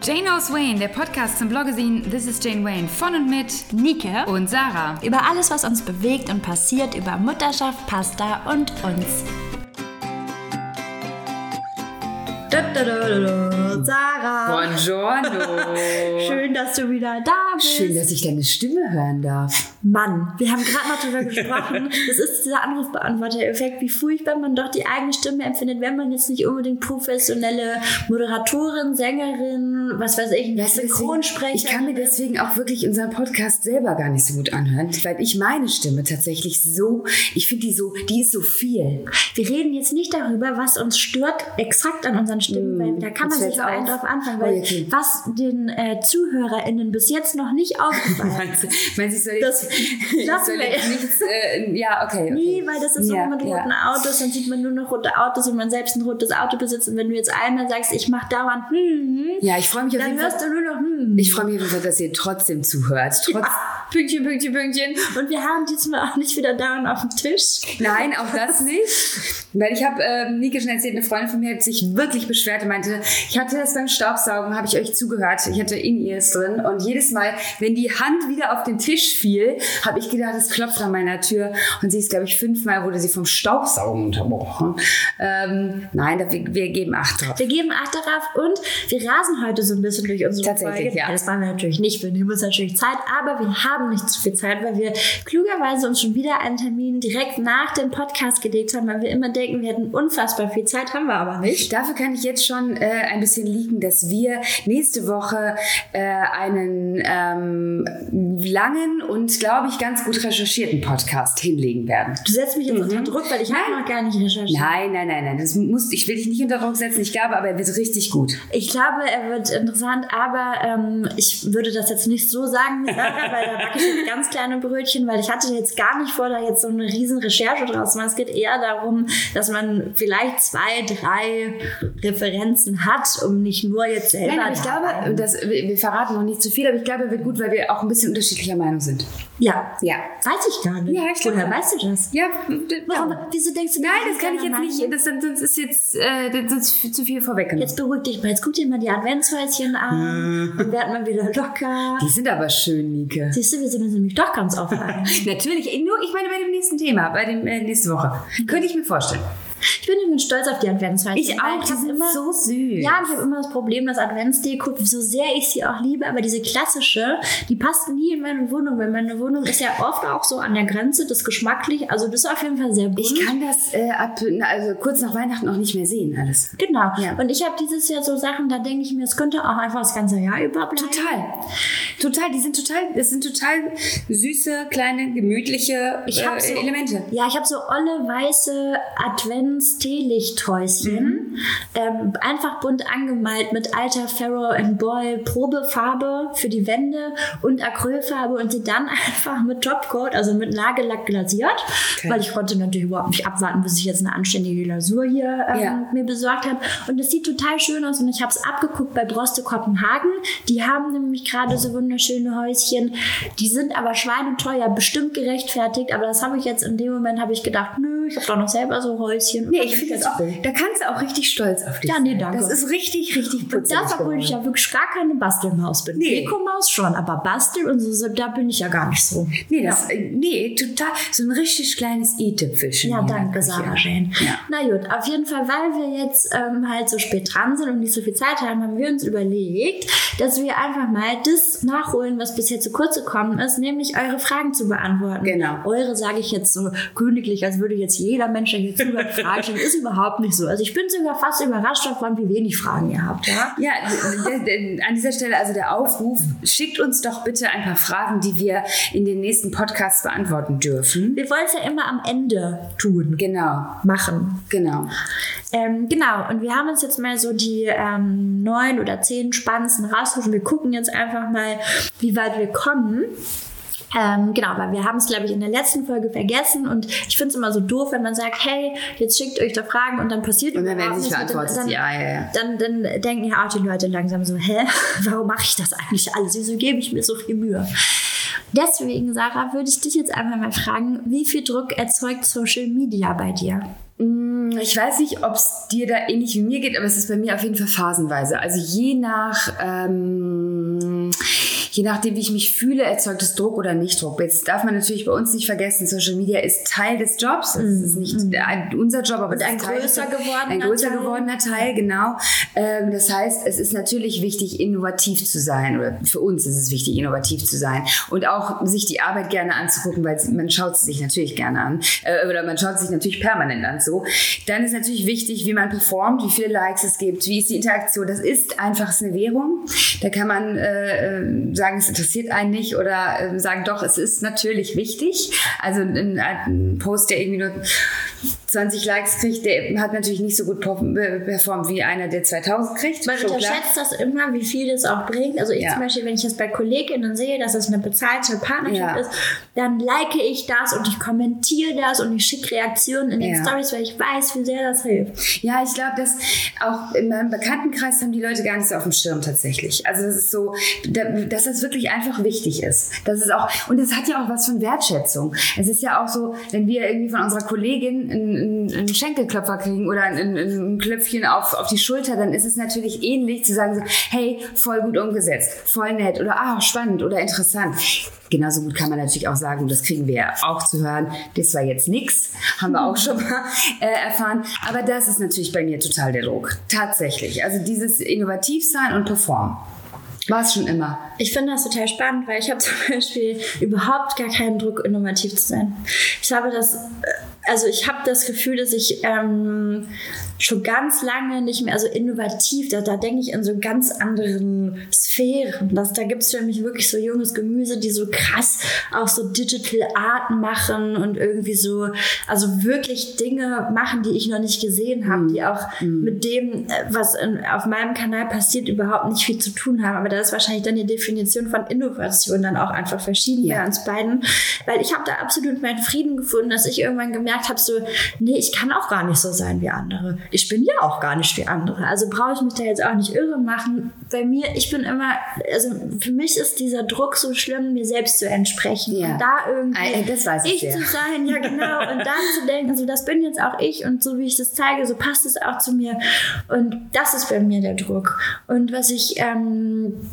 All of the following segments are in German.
Jane Knows Wayne, der Podcast zum Bloggesin This is Jane Wayne von und mit Nike und Sarah. über alles, was uns bewegt und passiert, über Mutterschaft, Pasta und uns. Da, da, da, Sarah, Buongiorno. schön, dass du wieder da bist. Schön, dass ich deine Stimme hören darf. Mann, wir haben gerade noch darüber gesprochen. Das ist dieser Anrufbeantworter-Effekt, wie furchtbar man doch die eigene Stimme empfindet, wenn man jetzt nicht unbedingt professionelle Moderatorin, Sängerin, was weiß ich, Synchronsprecher. Ich kann mir deswegen auch wirklich unseren Podcast selber gar nicht so gut anhören, weil ich meine Stimme tatsächlich so, ich finde die so, die ist so viel. Wir reden jetzt nicht darüber, was uns stört, exakt an unseren Stimmen, weil da kann man Hm, jetzt auch einen drauf anfangen, Oh, weil okay. was den äh, ZuhörerInnen bis jetzt noch nicht aufgefallen Meinst du, meinst du, ich soll Das ich lassen soll jetzt nichts, äh, ja, okay. okay. Nee, weil das ist Ja, so mit ja. roten Autos, dann sieht man nur noch rote Autos und man selbst ein rotes Auto besitzt. Und wenn du jetzt einmal sagst, ich mache dauernd hm, Ja, ich freue mich auf dann jeden Fall. du nur noch hm. Ich freue mich dass ihr trotzdem zuhört. Trotz, Pünktchen, Pünktchen, Pünktchen. Und wir haben diesmal auch nicht wieder dauernd auf dem Tisch. Nein, auch das nicht. Weil ich habe ähm, Nike schon erzählt, eine Freundin von mir hat sich wirklich beschwert und meinte, ich hatte das beim Staubsaugen, habe ich euch zugehört. Ich hatte In-Ears drin und jedes Mal, wenn die Hand wieder auf den Tisch fiel, habe ich gedacht, es klopft an meiner Tür und sie ist, glaube ich, fünfmal wurde sie vom Staubsaugen unterbrochen. Ähm, nein, da, wir, wir geben Acht drauf. Wir geben Acht darauf und wir rasen heute so ein bisschen durch unsere Tatsächlich, Folge. Ja. Das machen wir natürlich nicht, wir nehmen uns natürlich Zeit, aber wir haben nicht zu viel Zeit, weil wir klugerweise uns schon wieder einen Termin direkt nach dem Podcast gelegt haben, weil wir immer denken, wir hätten unfassbar viel Zeit, haben wir aber nicht. Dafür kann ich jetzt schon äh, ein bisschen liegen, dass wir nächste Woche äh, einen ähm, langen und, glaube ich, ganz gut recherchierten Podcast hinlegen werden. Du setzt mich jetzt unter Druck, weil ich habe noch gar nicht recherchiert. Nein, nein, nein, nein. Das muss, ich will dich nicht unter Druck setzen. Ich glaube, aber er wird richtig gut. Ich glaube, er wird interessant, aber ähm, ich würde das jetzt nicht so sagen, Sarah, weil da backe ich jetzt ganz kleine Brötchen, weil ich hatte jetzt gar nicht vor, da jetzt so eine riesen Recherche draus zu machen. Es geht eher darum, dass man vielleicht zwei, drei Referenzen hat, um nicht nur jetzt selber. Nein, aber ich da- glaube, das, wir verraten noch nicht zu viel, aber ich glaube, er wird gut, weil wir auch ein bisschen unterschiedlicher Meinung sind. ja, Ja. weiß ich gar nicht. Ja, ich glaube Woher weißt du das? Ja, Warum, wieso denkst du Nein, das kann ich jetzt nicht. Das, sonst ist jetzt äh, das ist zu viel vorweggenommen. Jetzt beruhig dich mal. Jetzt guck dir mal die Adventshäuschen an. Dann werden wir wieder locker. Die sind aber schön, Nike. Siehst du, wir sind uns nämlich doch ganz offen. Natürlich, nur ich meine bei dem nächsten Thema, bei dem äh, nächste Woche. Könnte ich mir vorstellen. Ich bin übrigens stolz auf die Adventshäuschen. Ich auch, die sind immer, so süß. Ja, ich habe immer das Problem, dass Adventsdeko, so sehr ich sie auch liebe, aber diese klassische, die passt nie in meine Wohnung, weil meine Wohnung ist ja oft auch so an der Grenze, das geschmacklich, also das ist auf jeden Fall sehr bunt. Ich kann das äh, ab, also kurz nach Weihnachten auch nicht mehr sehen, alles. Genau. Ja. Und ich habe dieses Jahr so Sachen, da denke ich mir, es könnte auch einfach das ganze Jahr über bleiben. Total. Total, die sind total, das sind total süße, kleine, gemütliche äh, so, Elemente. Ja, ich habe so olle weiße Advents-Teelichthäuschen. Ähm, einfach bunt angemalt mit alter Farrow and Boy Probefarbe für die Wände und Acrylfarbe und sie dann einfach mit Topcoat, also mit Nagellack glasiert. Okay. Weil ich konnte natürlich überhaupt nicht abwarten, bis ich jetzt eine anständige Glasur hier ähm, Ja. mir besorgt habe. Und es sieht total schön aus und ich habe es abgeguckt bei Broste Kopenhagen. Die haben nämlich gerade so wunderschöne Häuschen. Die sind aber schweineteuer, bestimmt gerechtfertigt. Aber das habe ich jetzt in dem Moment habe ich gedacht, nö, ich habe doch noch selber so Häuschen. Nee, ich finde das auch, da kannst du auch richtig stolz auf dich Ja, nee, sein. danke. Das ist richtig, richtig Und putzig das, obwohl ich ja wirklich gar keine Bastelmaus bin. Nee. Dekomaus schon, aber Bastel und so, so, da bin ich ja gar nicht so. Nee, das, äh, nee, total, so ein richtig kleines i-Tüpfelchen. Ja, danke, Sarah Jane. Ja. Na gut, auf jeden Fall, weil wir jetzt ähm, halt so spät dran sind und nicht so viel Zeit haben, haben wir uns überlegt, dass wir einfach mal das nachholen, was bisher zu kurz gekommen ist, nämlich eure Fragen zu beantworten. Genau. Eure sage ich jetzt so königlich, als würde jetzt jeder Mensch, der hier zuhört, Fragen stellen. Ist überhaupt nicht so. Also ich bin sogar fast überrascht davon, wie wenig Fragen ihr habt. Ja? Ja, an dieser Stelle also der Aufruf, schickt uns doch bitte ein paar Fragen, die wir in den nächsten Podcasts beantworten dürfen. Wir wollen es ja immer am Ende tun, Genau, machen. genau. Ähm, genau, und wir haben uns jetzt mal so die ähm, neun oder zehn spannendsten rausgesucht. Wir gucken jetzt einfach mal, wie weit wir kommen. Ähm, genau, weil wir haben es, glaube ich, in der letzten Folge vergessen und ich finde es immer so doof, wenn man sagt, hey, jetzt schickt euch da Fragen und dann passiert Und dann werden sie nicht beantwortet. Dann, Ja, ja, ja. dann, dann denken ja auch die Leute langsam so, hä, warum mache ich das eigentlich alles? Wieso gebe ich mir so viel Mühe? Deswegen, Sarah, würde ich dich jetzt einfach mal fragen, wie viel Druck erzeugt Social Media bei dir? Mm, ich weiß nicht, ob es dir da ähnlich wie mir geht, aber es ist bei mir auf jeden Fall phasenweise. Also je nach ähm, je nachdem, wie ich mich fühle, erzeugt es Druck oder nicht Druck. Jetzt darf man natürlich bei uns nicht vergessen, Social Media ist Teil des Jobs. Es ist nicht mhm. unser Job, aber Und ein größer gewordener ein größer Teil. gewordener Teil, genau. Ähm, das heißt, es ist natürlich wichtig, innovativ zu sein. Oder für uns ist es wichtig, innovativ zu sein. Und auch sich die Arbeit gerne anzugucken, weil man schaut sie sich natürlich gerne an. Äh, oder man schaut sich natürlich permanent an so. Dann ist natürlich wichtig, wie man performt, wie viele Likes es gibt, wie ist die Interaktion. Das ist einfach eine Währung. Da kann man äh, äh sagen, es interessiert einen nicht oder äh, sagen, doch, es ist natürlich wichtig. Also ein, ein Post, der irgendwie nur 20 Likes kriegt, der hat natürlich nicht so gut performt wie einer, der 2000 kriegt. Man unterschätzt das immer, wie viel das auch bringt. Also ich ja. zum Beispiel, wenn ich das bei Kolleginnen sehe, dass es eine bezahlte Partnerschaft ja. ist, dann like ich das und ich kommentiere das und ich schicke Reaktionen in den ja. Stories, weil ich weiß, wie sehr das hilft. Ja, ich glaube, dass auch in meinem Bekanntenkreis haben die Leute gar nicht so auf dem Schirm tatsächlich. Also das ist so, dass das wirklich einfach wichtig ist. Das ist auch, und es hat ja auch was von Wertschätzung. Es ist ja auch so, wenn wir irgendwie von unserer Kollegin einen, einen Schenkelklopfer kriegen oder ein, ein Klöpfchen auf, auf die Schulter, dann ist es natürlich ähnlich zu sagen, so, hey, voll gut umgesetzt, voll nett oder ah, spannend oder interessant. Genauso gut kann man natürlich auch sagen, und das kriegen wir auch zu hören, das war jetzt nichts, haben wir auch schon mal äh, erfahren. Aber das ist natürlich bei mir total der Druck. Tatsächlich. Also dieses innovativ sein und performen. War es schon immer. Ich finde das total spannend, weil ich habe zum Beispiel überhaupt gar keinen Druck, innovativ zu sein. Ich habe das, äh, also ich habe das Gefühl, dass ich ähm, schon ganz lange nicht mehr, also innovativ, da, da denke ich in so ganz anderen Sphären. Das, da gibt es für mich wirklich so junges Gemüse, die so krass auch so Digital Art machen und irgendwie so, also wirklich Dinge machen, die ich noch nicht gesehen habe, mm. die auch mm. mit dem, äh, was in, auf meinem Kanal passiert, überhaupt nicht viel zu tun haben. Aber da ist wahrscheinlich dann die Definition von Innovation dann auch einfach verschieden ja. bei uns beiden. Weil ich habe da absolut meinen Frieden gefunden, dass ich irgendwann gemerkt habe, so, nee, ich kann auch gar nicht so sein wie andere ich bin ja auch gar nicht wie andere. Also brauche ich mich da jetzt auch nicht irre machen. Bei mir, ich bin immer, also für mich ist dieser Druck so schlimm, mir selbst zu entsprechen. Ja. Und da irgendwie ich, ich zu sein, ja genau. Und dann zu denken, also das bin jetzt auch ich und so wie ich das zeige, so passt es auch zu mir. Und das ist bei mir der Druck. Und was ich ähm,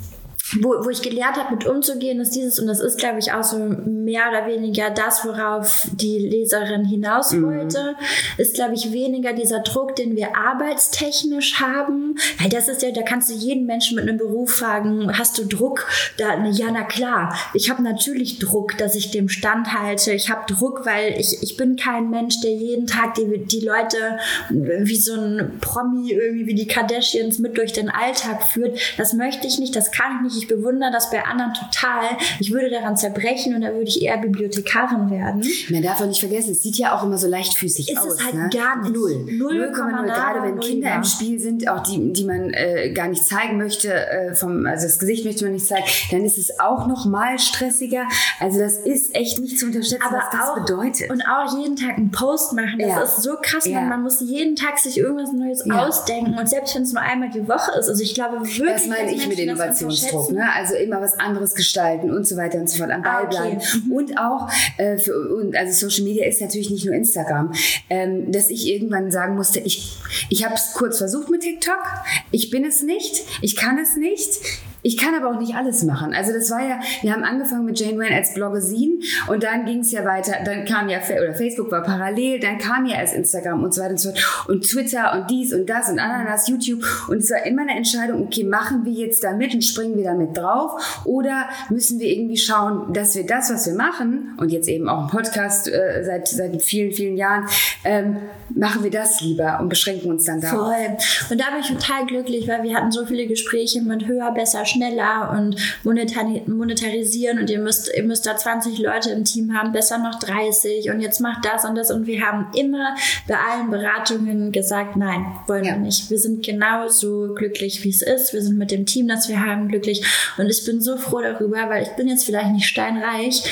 wo, wo ich gelernt habe, mit umzugehen, ist dieses, und das ist, glaube ich, auch so mehr oder weniger das, worauf die Leserin hinaus mhm. wollte, mhm. ist, glaube ich, weniger dieser Druck, den wir arbeitstechnisch haben. Weil das ist ja, da kannst du jeden Menschen mit einem Beruf fragen, hast du Druck? Da, ja, na klar. Ich habe natürlich Druck, dass ich dem standhalte. Ich habe Druck, weil ich, ich bin kein Mensch, der jeden Tag die, die Leute wie so ein Promi irgendwie wie die Kardashians mit durch den Alltag führt. Das möchte ich nicht, das kann ich nicht ich bewundere das bei anderen total. Ich würde daran zerbrechen und da würde ich eher Bibliothekarin werden. Man darf auch nicht vergessen, es sieht ja auch immer so leichtfüßig ist aus. Ist es halt ne? gar nicht. Null. Null, Null Gerade wenn Kinder im Spiel sind, auch die, die man äh, gar nicht zeigen möchte, äh, vom, also das Gesicht möchte man nicht zeigen, dann ist es auch noch mal stressiger. Also das ist echt nicht zu unterschätzen, Aber was das auch, bedeutet. Und auch jeden Tag einen Post machen, das ja. ist so krass. Ja. Man, man muss jeden Tag sich irgendwas Neues ja. ausdenken und selbst wenn es nur einmal die Woche ist. Also ich glaube wirklich, das meine ich mit Innovationsdruck ne? Also immer was anderes gestalten und so weiter und so fort, am Ball ah, bleiben. Okay. Mhm. Und auch, äh, für, und, also Social Media ist natürlich nicht nur Instagram, ähm, dass ich irgendwann sagen musste, ich, ich habe es kurz versucht mit TikTok, ich bin es nicht, ich kann es nicht, ich kann aber auch nicht alles machen. Also das war ja, wir haben angefangen mit Jane Wayne als Bloggesin und dann ging es ja weiter, dann kam ja, oder Facebook war parallel, dann kam ja erst Instagram und so weiter und so fort und Twitter und dies und das und Ananas, YouTube und es war immer eine Entscheidung, okay, machen wir jetzt da mit und springen wir damit drauf oder müssen wir irgendwie schauen, dass wir das, was wir machen und jetzt eben auch im Podcast äh, seit, seit vielen, vielen Jahren, ähm, machen wir das lieber und beschränken uns dann darauf. Voll. Und da bin ich total glücklich, weil wir hatten so viele Gespräche mit höher, besser, schneller und monetarisieren und ihr müsst, ihr müsst da 20 Leute im Team haben, besser noch 30 und jetzt macht das und das und wir haben immer bei allen Beratungen gesagt, nein, wollen ja. wir nicht. Wir sind genauso glücklich, wie es ist. Wir sind mit dem Team, das wir haben, glücklich und ich bin so froh darüber, weil ich bin jetzt vielleicht nicht steinreich,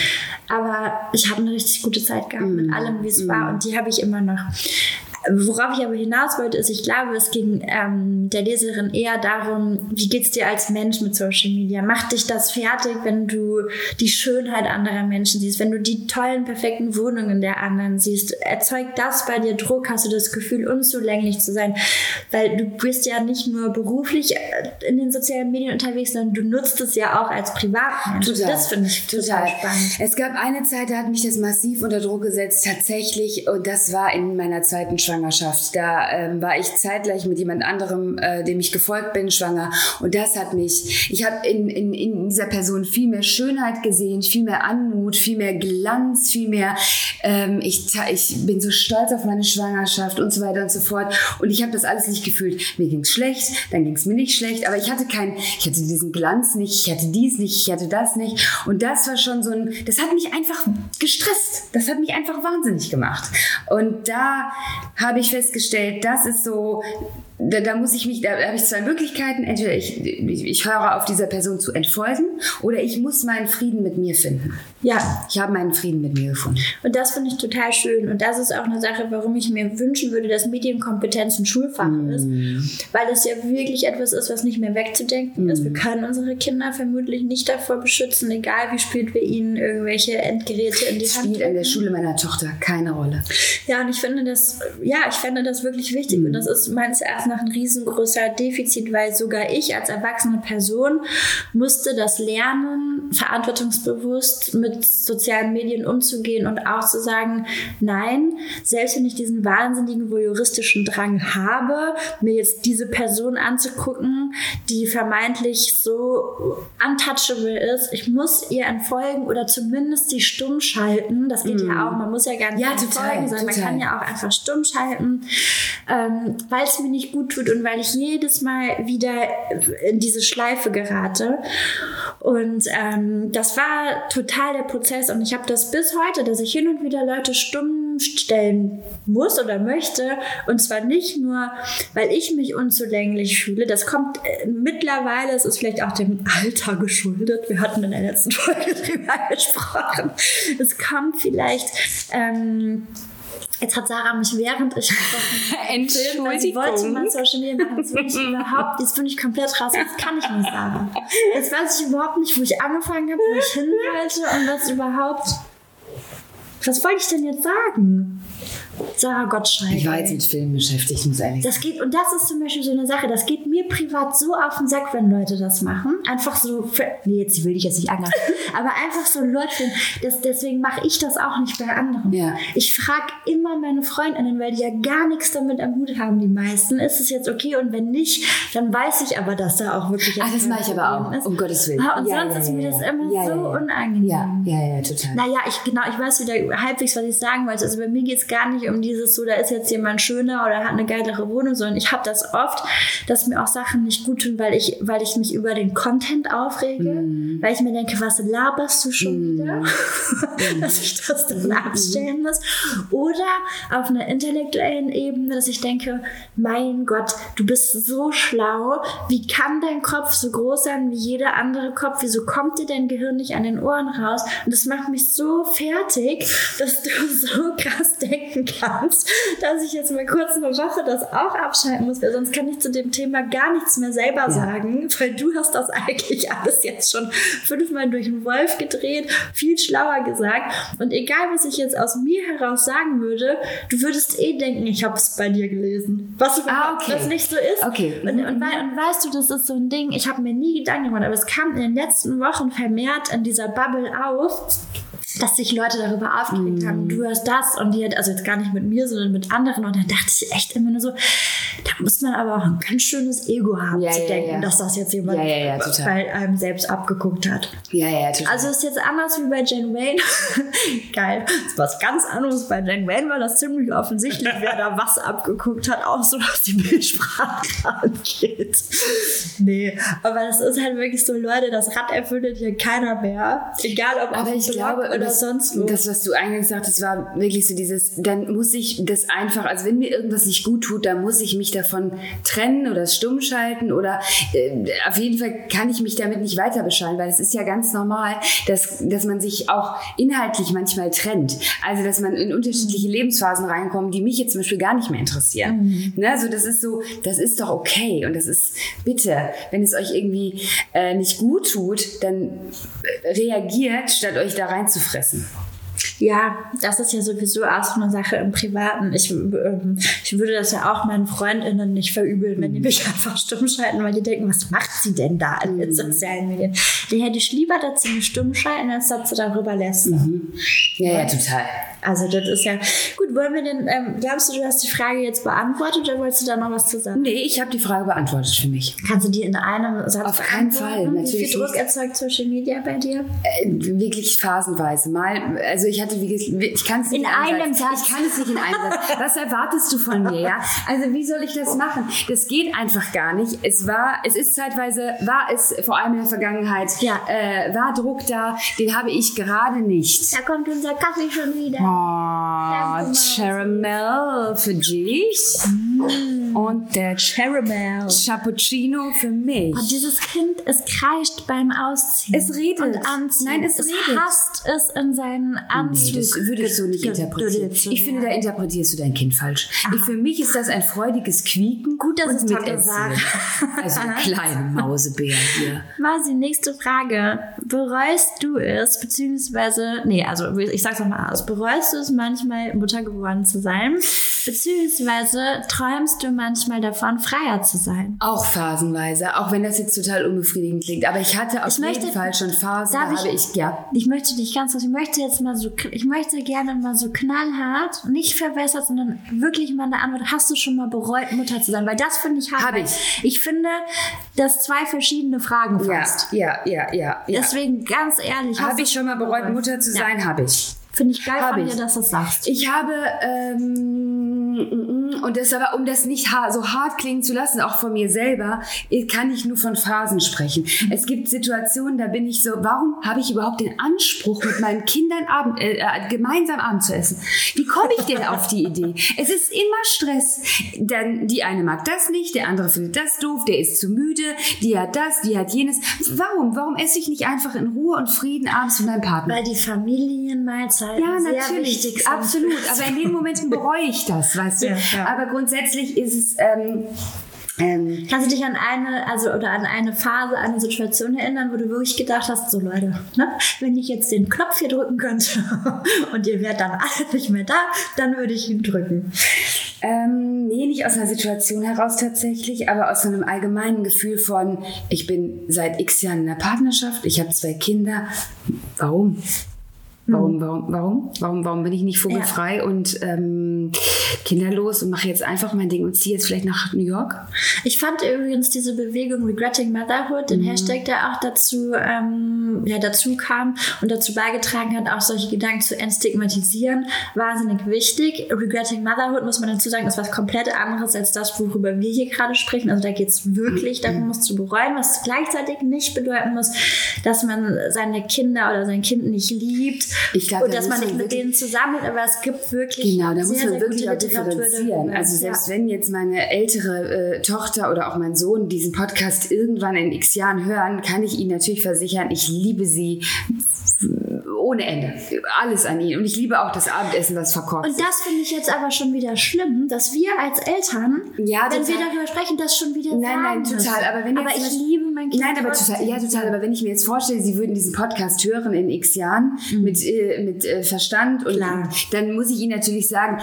aber ich habe eine richtig gute Zeit gehabt mm. mit allem, wie es mm. war und die habe ich immer noch. Worauf ich aber hinaus wollte, ist, ich glaube, es ging ähm, der Leserin eher darum, wie geht's dir als Mensch mit Social Media? Macht dich das fertig, wenn du die Schönheit anderer Menschen siehst, wenn du die tollen, perfekten Wohnungen der anderen siehst? Erzeugt das bei dir Druck? Hast du das Gefühl, unzulänglich zu sein? Weil du bist ja nicht nur beruflich äh, in den sozialen Medien unterwegs, sondern du nutzt es ja auch als Privatmensch. Total. Das finde ich total, spannend. Es gab eine Zeit, da hat mich das massiv unter Druck gesetzt, tatsächlich, und das war in meiner zweiten Schwangerschaft. Da ähm, war ich zeitgleich mit jemand anderem, äh, dem ich gefolgt bin, schwanger. Und das hat mich, ich habe in, in, in dieser Person viel mehr Schönheit gesehen, viel mehr Anmut, viel mehr Glanz, viel mehr, ähm, ich, ich bin so stolz auf meine Schwangerschaft und so weiter und so fort. Und ich habe das alles nicht gefühlt. Mir ging's schlecht, dann ging's mir nicht schlecht, aber ich hatte kein, ich hatte diesen Glanz nicht, ich hatte dies nicht, ich hatte das nicht. Und das war schon so ein, das hat mich einfach gestresst. Das hat mich einfach wahnsinnig gemacht. Und da habe ich festgestellt, das ist so da, da muss ich mich, da habe ich zwei Möglichkeiten. Entweder ich, ich, ich höre auf dieser Person zu entfolgen oder ich muss meinen Frieden mit mir finden. Ja. Ich habe meinen Frieden mit mir gefunden. Und das finde ich total schön. Und das ist auch eine Sache, warum ich mir wünschen würde, dass Medienkompetenz ein Schulfach mm. ist. Weil es ja wirklich etwas ist, was nicht mehr wegzudenken mm. ist. Wir können unsere Kinder vermutlich nicht davor beschützen, egal wie spät wir ihnen irgendwelche Endgeräte in die das Hand spielt in der Schule meiner Tochter keine Rolle. Ja, und ich finde das, ja, ich finde das wirklich wichtig. Mm. Und das ist meines Erachtens nach ein riesengroßer Defizit, weil sogar ich als erwachsene Person musste das lernen, verantwortungsbewusst mit sozialen Medien umzugehen und auch zu sagen, nein, selbst wenn ich diesen wahnsinnigen voyeuristischen Drang habe, mir jetzt diese Person anzugucken, die vermeintlich so untouchable ist, ich muss ihr entfolgen oder zumindest sie stumm schalten. Das geht mm. ja auch. Man muss ja gar nicht ja, entfolgen, total, sondern total. man kann ja auch einfach stumm schalten, ähm, weil es mir nicht gut tut und weil ich jedes Mal wieder in diese Schleife gerate. Und ähm, das war total der Prozess und ich habe das bis heute, dass ich hin und wieder Leute stumm stellen muss oder möchte. Und zwar nicht nur, weil ich mich unzulänglich fühle. Das kommt äh, mittlerweile, es ist vielleicht auch dem Alter geschuldet. Wir hatten in der letzten Folge drüber gesprochen. Es kommt vielleicht. Ähm, Jetzt hat Sarah mich während ich Entschuldigung. ich wollte mal Social Media machen. Jetzt bin ich überhaupt, jetzt bin ich komplett raus. Jetzt kann ich nicht sagen. Jetzt weiß ich überhaupt nicht, wo ich angefangen habe, wo ich hin wollte und was überhaupt. Was wollte ich denn jetzt sagen? Sarah Gottschalk. Ich war jetzt mit Filmen beschäftigt, muss ehrlich Das geht, und das ist zum Beispiel so eine Sache, das geht mir privat so auf den Sack, wenn Leute das machen. Einfach so, für, nee, jetzt will ich jetzt nicht angreifen, aber einfach so Leute, das, deswegen mache ich das auch nicht bei anderen. Ja. Ich frage immer meine Freundinnen, weil die ja gar nichts damit am Hut haben, die meisten, ist es jetzt okay und wenn nicht, dann weiß ich aber, dass da auch wirklich Ach, das mache ich aber auch, ist. um Gottes Willen. Ah, und Ja, sonst ja, ist mir das immer so unangenehm. Ja, ja, ja, total. Naja, ich genau, ich weiß wieder halbwegs, was ich sagen wollte. Also bei mir geht es gar nicht um dieses so, da ist jetzt jemand schöner oder hat eine geilere Wohnung, sondern ich habe das oft, dass mir auch Sachen nicht gut tun, weil ich, weil ich mich über den Content aufrege, Mhm. weil ich mir denke, was laberst du schon wieder? dass ich das dann abstellen muss. Oder auf einer intellektuellen Ebene, dass ich denke, mein Gott, du bist so schlau. Wie kann dein Kopf so groß sein wie jeder andere Kopf? Wieso kommt dir dein Gehirn nicht an den Ohren raus? Und das macht mich so fertig, dass du so krass denken kannst, dass ich jetzt mal kurz eine Woche das auch abschalten muss, weil sonst kann ich zu dem Thema gar nichts mehr selber sagen, weil du hast das eigentlich alles jetzt schon fünfmal durch den Wolf gedreht, viel schlauer gesagt. Und egal, was ich jetzt aus mir heraus sagen würde, du würdest eh denken, ich habe es bei dir gelesen. Was überhaupt okay. das nicht so ist. Okay. Und, und, und weißt du, das ist so ein Ding, ich habe mir nie Gedanken gemacht, aber es kam in den letzten Wochen vermehrt in dieser Bubble auf, dass sich Leute darüber aufgeregt haben, du hast das und die hat, also jetzt gar nicht mit mir, sondern mit anderen und dann dachte ich echt immer nur so, da muss man aber auch ein ganz schönes Ego haben Ja, zu ja, denken, ja. dass das jetzt jemand bei einem selbst abgeguckt hat. Ja, ja, total. Also ist jetzt anders wie bei Jane Wayne. Geil. Das ist was ganz anderes. Bei Jane Wayne war das ziemlich offensichtlich, wer da was abgeguckt hat, auch so, was die Bildsprache angeht. Nee, aber das ist halt wirklich so, Leute, das Rad erfüllt hier keiner mehr. Egal ob auf Aber dem ich Blog glaube, oder als sonst wo. Das, was du eingangs sagtest, war wirklich so dieses, dann muss ich das einfach, also wenn mir irgendwas nicht gut tut, dann muss ich mich davon trennen oder stumm schalten oder äh, auf jeden Fall kann ich mich damit nicht weiter beschallen, weil es ist ja ganz normal, dass, dass man sich auch inhaltlich manchmal trennt. Also, dass man in unterschiedliche Mhm. Lebensphasen reinkommt, die mich jetzt zum Beispiel gar nicht mehr interessieren. Ne? Also, das ist so, das ist doch okay und das ist, bitte, wenn es euch irgendwie äh, nicht gut tut, dann äh, reagiert, statt euch da reinzufressen. Ja, das ist ja sowieso auch so eine Sache im Privaten. Ich, ähm, ich würde das ja auch meinen FreundInnen nicht verübeln, wenn die mich einfach stumm schalten, weil die denken, was macht sie denn da in den sozialen Medien? Die hätte ich lieber dazu stumm schalten, als dass sie darüber lästern. Ja, ja, total. Also das ist ja... Gut, wollen wir denn... Ähm, glaubst du, du hast die Frage jetzt beantwortet oder wolltest du da noch was zu sagen? Nee, ich habe die Frage beantwortet für mich. Kannst du die in einem Satz Auf keinen? Fall, Wie natürlich viel Druck erzeugt Social Media bei dir? Äh, wirklich phasenweise. Mal, also ich hatte, wie gesagt, ich kann es nicht In einem Satz. Ich kann es nicht in einem Satz. Was erwartest du von mir, ja? Also wie soll ich das machen? Das geht einfach gar nicht. Es war, es ist zeitweise, war es vor allem in der Vergangenheit, Ja. äh, war Druck da, den habe ich gerade nicht. Da kommt unser Kaffee schon wieder. Oh, Caramel. für dich und der Caramel. Cappuccino für mich. Und dieses Kind, es kreischt beim Ausziehen. Es redet. Und Anziehen. Nein, es redet. hasst es in seinen Anzug. Nee, das würde ich so nicht interpretieren. Ich finde, da interpretierst du dein Kind falsch. Für mich ist das ein freudiges Quieken Gut, dass und es Tante Miterziehen. sagt. Also eine kleine Mausebär hier. Masi, nächste Frage. Bereust du es, beziehungsweise, nee, also ich sag's nochmal aus. Bereust du es manchmal, Mutter geworden zu sein? Beziehungsweise träumst du manchmal davon, freier zu sein? Auch phasenweise, auch wenn das jetzt total unbefriedigend klingt. Aber ich hatte auf Ich jeden möchte- Fall schon Phasen, da ich- habe ich, ja. Ich möchte dich ganz ich möchte jetzt mal so, ich möchte gerne mal so knallhart, nicht verwässert, sondern wirklich mal eine Antwort. Hast du schon mal bereut, Mutter zu sein? Weil das finde ich hart. Hab weil ich. Ich finde, das zwei verschiedene Fragen Ja, fast. ja, ja, ja. ja. Deswegen ganz ehrlich. Habe ich schon mal bereut, Mutter zu Ja. sein? Habe ich. Finde ich geil Hab von ich. dir, dass du das sagst. Ich habe, ähm, und das aber, um das nicht so hart klingen zu lassen, auch von mir selber, kann ich nur von Phasen sprechen. Es gibt Situationen, da bin ich so, warum habe ich überhaupt den Anspruch, mit meinen Kindern Abend, äh, äh, gemeinsam Abend zu essen? Wie komme ich denn auf die Idee? Es ist immer Stress. Dann, die eine mag das nicht, der andere findet das doof, der ist zu müde, die hat das, die hat jenes. Warum? Warum esse ich nicht einfach in Ruhe und Frieden abends mit meinem Partner? Weil die Familienmahlzeiten Ja, sehr natürlich, wichtig sind. absolut. Aber in den Momenten bereue ich das, weißt du. Ja, ja. Aber grundsätzlich ist es. Ähm, ähm, Kannst du dich an eine, also oder an eine Phase, eine Situation erinnern, wo du wirklich gedacht hast, so Leute, ne, wenn ich jetzt den Knopf hier drücken könnte und ihr wärt dann alle nicht mehr da, dann würde ich ihn drücken. ähm, nee, nicht aus einer Situation heraus tatsächlich, aber aus so einem allgemeinen Gefühl von, ich bin seit x Jahren in einer Partnerschaft, ich habe zwei Kinder. Warum? Warum, warum, warum? Warum, warum bin ich nicht vogelfrei und ähm, kinderlos und mache jetzt einfach mein Ding und ziehe jetzt vielleicht nach New York? Ich fand übrigens diese Bewegung Regretting Motherhood, den Hashtag, der auch dazu, ähm, ja, dazu kam und dazu beigetragen hat, auch solche Gedanken zu entstigmatisieren, wahnsinnig wichtig. Regretting Motherhood, muss man dazu sagen, ist was komplett anderes als das, worüber wir hier gerade sprechen. Also da geht es wirklich darum, was zu bereuen, was gleichzeitig nicht bedeuten muss, dass man seine Kinder oder sein Kind nicht liebt Ich glaube, und da dass muss man nicht man mit denen zusammenlebt, aber es gibt wirklich Genau, da muss sehr, man sehr wirklich auch differenzieren. Also selbst ja. wenn jetzt meine ältere äh, Tochter oder auch mein Sohn diesen Podcast irgendwann in x Jahren hören, kann ich Ihnen natürlich versichern, ich liebe sie ohne Ende. Alles an ihnen. Und ich liebe auch das Abendessen, was verkocht Und das finde ich jetzt aber schon wieder schlimm, dass wir als Eltern, Ja, wenn wir darüber sprechen, das schon wieder Nein, nein, total. müssen. Aber wenn aber ich liebe mein Kind. Nein, aber total, ja, total. Aber wenn ich mir jetzt vorstelle, Sie würden diesen Podcast hören in x Jahren mit, äh, mit äh, Verstand und Klar. dann muss ich Ihnen natürlich sagen,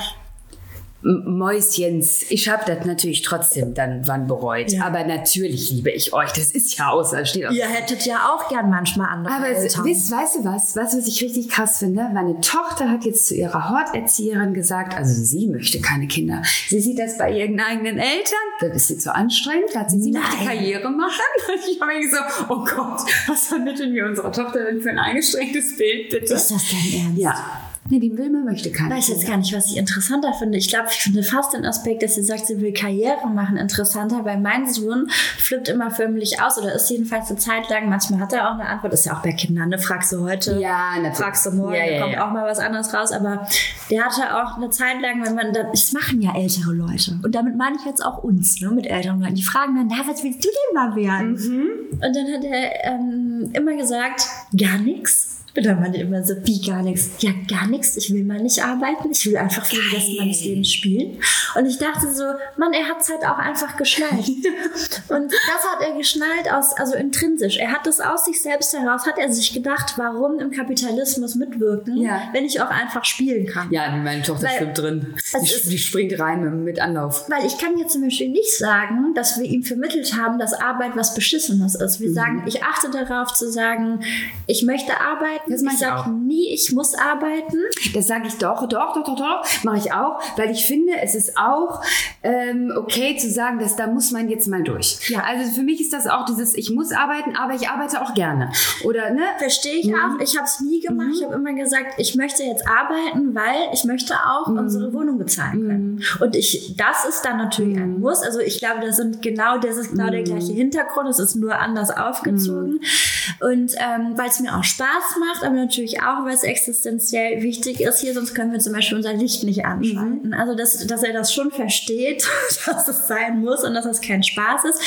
Mäuschens, ich habe das natürlich trotzdem dann wann bereut. Ja. Aber natürlich liebe ich euch. Das ist ja außer steht auf Ihr hättet ja auch gern manchmal andere Aber Eltern. wisst, weißt du was? Weißt du, was ich richtig krass finde? Meine Tochter hat jetzt zu ihrer Horterzieherin gesagt, also sie möchte keine Kinder. Sie sieht das bei ihren eigenen Eltern. Das ist sie zu anstrengend. Da hat sie, sie möchte. Karriere machen. Und ich habe mir so, oh Gott, was vermitteln wir unserer Tochter denn für ein eingeschränktes Bild, bitte? ist das dein Ernst? Ja. Nee, die will man möchte keiner. Ich weiß jetzt gar nicht, was ich interessanter finde. Ich glaube, ich finde fast den Aspekt, dass sie sagt, sie will Karriere machen, interessanter, weil mein Sohn flippt immer förmlich aus oder ist jedenfalls eine Zeit lang, manchmal hat er auch eine Antwort, ist ja auch bei Kindern, ne? Fragst du heute, Ja, natürlich. fragst du morgen, Ja, ja, kommt ja. auch mal was anderes raus, aber der hatte auch eine Zeit lang, wenn man, da- das machen ja ältere Leute und damit meine ich jetzt auch uns, ne, mit älteren Leuten, die fragen dann, na, was willst du denn mal werden? Mhm. Und dann hat er ähm, immer gesagt, gar nichts. Und dann meinte er immer so, wie gar nichts? Ja, gar nichts. Ich will mal nicht arbeiten. Ich will einfach für den Rest meines Lebens spielen. Und ich dachte so, Mann, er hat es halt auch einfach geschnallt. Und das hat er geschnallt aus, also intrinsisch. Er hat das aus sich selbst heraus, hat er sich gedacht, warum im Kapitalismus mitwirken, Ja. wenn ich auch einfach spielen kann. Ja, meine Tochter Weil- schwimmt drin. Die, ist- die springt rein mit, Anlauf. Weil ich kann jetzt zum Beispiel nicht sagen, dass wir ihm vermittelt haben, dass Arbeit was Beschissenes ist. Mhm. Wir sagen, ich achte darauf zu sagen, ich möchte arbeiten. Das mach ich ich sage nie, ich muss arbeiten. Das sage ich doch, doch, doch, doch, doch, mache ich auch, weil ich finde, es ist auch ähm, okay zu sagen, dass da muss man jetzt mal durch. Ja. Also für mich ist das auch dieses, ich muss arbeiten, aber ich arbeite auch gerne. Oder, ne? Verstehe ich Mhm. auch. Ich habe es nie gemacht. Ich habe immer gesagt, ich möchte jetzt arbeiten, weil ich möchte auch Mhm. unsere Wohnung bezahlen können. Und ich, das ist dann natürlich Mhm. ein Muss. Also ich glaube, das sind genau, das ist genau der gleiche Hintergrund. Es ist nur anders aufgezogen. Mhm. Und ähm, weil es mir auch Spaß macht, aber natürlich auch, weil es existenziell wichtig ist hier, sonst können wir zum Beispiel unser Licht nicht anschalten. Mhm. Also dass, dass er das schon versteht, dass es sein muss und dass es kein Spaß ist.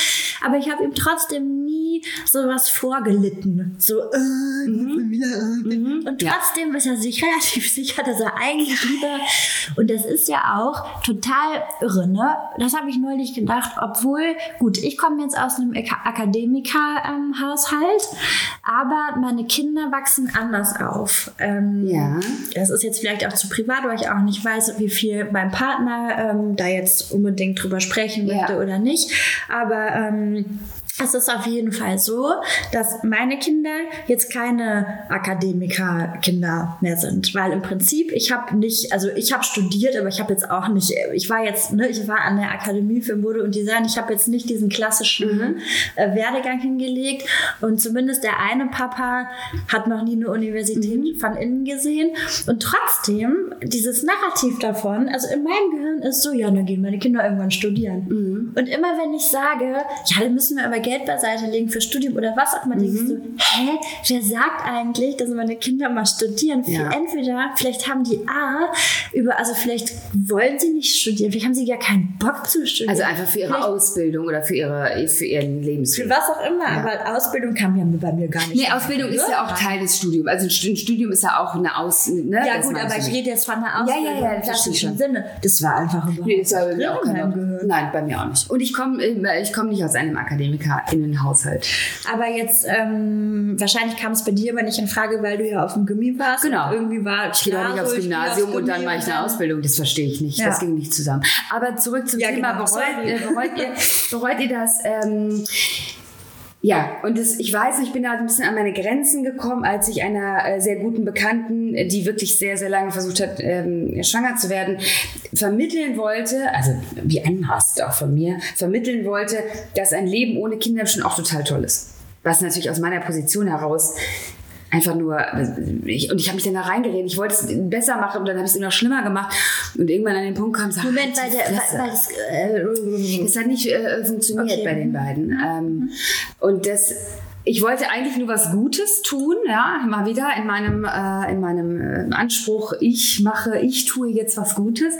Aber ich habe ihm trotzdem nie sowas vorgelitten. So, äh, Mhm. äh. Und Ja. trotzdem ist er sich relativ sicher, dass er eigentlich lieber, und das ist ja auch total irre, ne? Das habe ich neulich gedacht, obwohl, gut, ich komme jetzt aus einem Akademiker-Haushalt, aber meine Kinder wachsen anders auf. Ähm, Ja. Das ist jetzt vielleicht auch zu privat, weil ich auch nicht weiß, wie viel mein Partner ähm, da jetzt unbedingt drüber sprechen Ja. möchte oder nicht. Aber ähm, es ist auf jeden Fall so, dass meine Kinder jetzt keine Akademiker-Kinder mehr sind, weil im Prinzip ich habe nicht, also ich habe studiert, aber ich habe jetzt auch nicht, ich war jetzt, ne, ich war an der Akademie für Mode und Design, ich habe jetzt nicht diesen klassischen äh, Werdegang hingelegt. Und zumindest der eine Papa hat noch nie eine Universität von innen gesehen. Und trotzdem dieses Narrativ davon, also in meinem Gehirn ist so, ja, dann gehen meine Kinder irgendwann studieren. Und immer wenn ich sage, ja, dann müssen wir aber Geld beiseite legen für Studium oder was auch immer, denkst du, hä, wer sagt eigentlich, dass meine Kinder mal studieren? Ja. Entweder, vielleicht haben die A, über, also vielleicht wollen sie nicht studieren, vielleicht haben sie gar keinen Bock zu studieren. Also einfach für ihre Vielleicht- Ausbildung oder für, ihre, für ihren für Lebensweg. was auch immer, aber Ausbildung kam ja bei mir gar nicht. Nee, Ausbildung ist ja auch Teil des Studiums. Also ein Stu- ein Studium ist ja auch eine Aus... Ne? Ja Das gut, aber ich rede jetzt von der ja, Ausbildung ja, im klassischen schon. Sinne. Das war einfach überhaupt Nee, das war bei nicht mir auch kein. Nein, bei mir auch nicht. Und ich komme ich komm nicht aus einem AkademikerInnenhaushalt. Aber jetzt, ähm, wahrscheinlich kam es bei dir aber nicht in Frage, weil du ja auf dem Gimmi warst. Genau. Irgendwie war Ich gehe doch nicht aufs Gymnasium und dann mache ich eine Ausbildung. Das verstehe ich nicht. Ja. Das ging nicht zusammen. Aber zurück zum Ja, Thema. genau. Bereut, äh, bereut, ihr, bereut ihr das? Ähm, ja, und das, ich weiß, ich bin da ein bisschen an meine Grenzen gekommen, als ich einer äh, sehr guten Bekannten, äh, die wirklich sehr, sehr lange versucht hat, ähm, schwanger zu werden, vermitteln wollte, also wie anmaßt auch von mir, vermitteln wollte, dass ein Leben ohne Kinder schon auch total toll ist. Was natürlich aus meiner Position heraus einfach nur, ich, und ich habe mich dann da reingeredet, ich wollte es besser machen und dann habe ich es noch schlimmer gemacht. Und irgendwann an den Punkt kam, sag, Moment, weil, der, weil, das, äh, Das hat nicht äh, funktioniert Okay. bei den beiden. Ähm, und das, ich wollte eigentlich nur was Gutes tun, ja, mal wieder in meinem, äh, in meinem äh, Anspruch, ich mache, ich tue jetzt was Gutes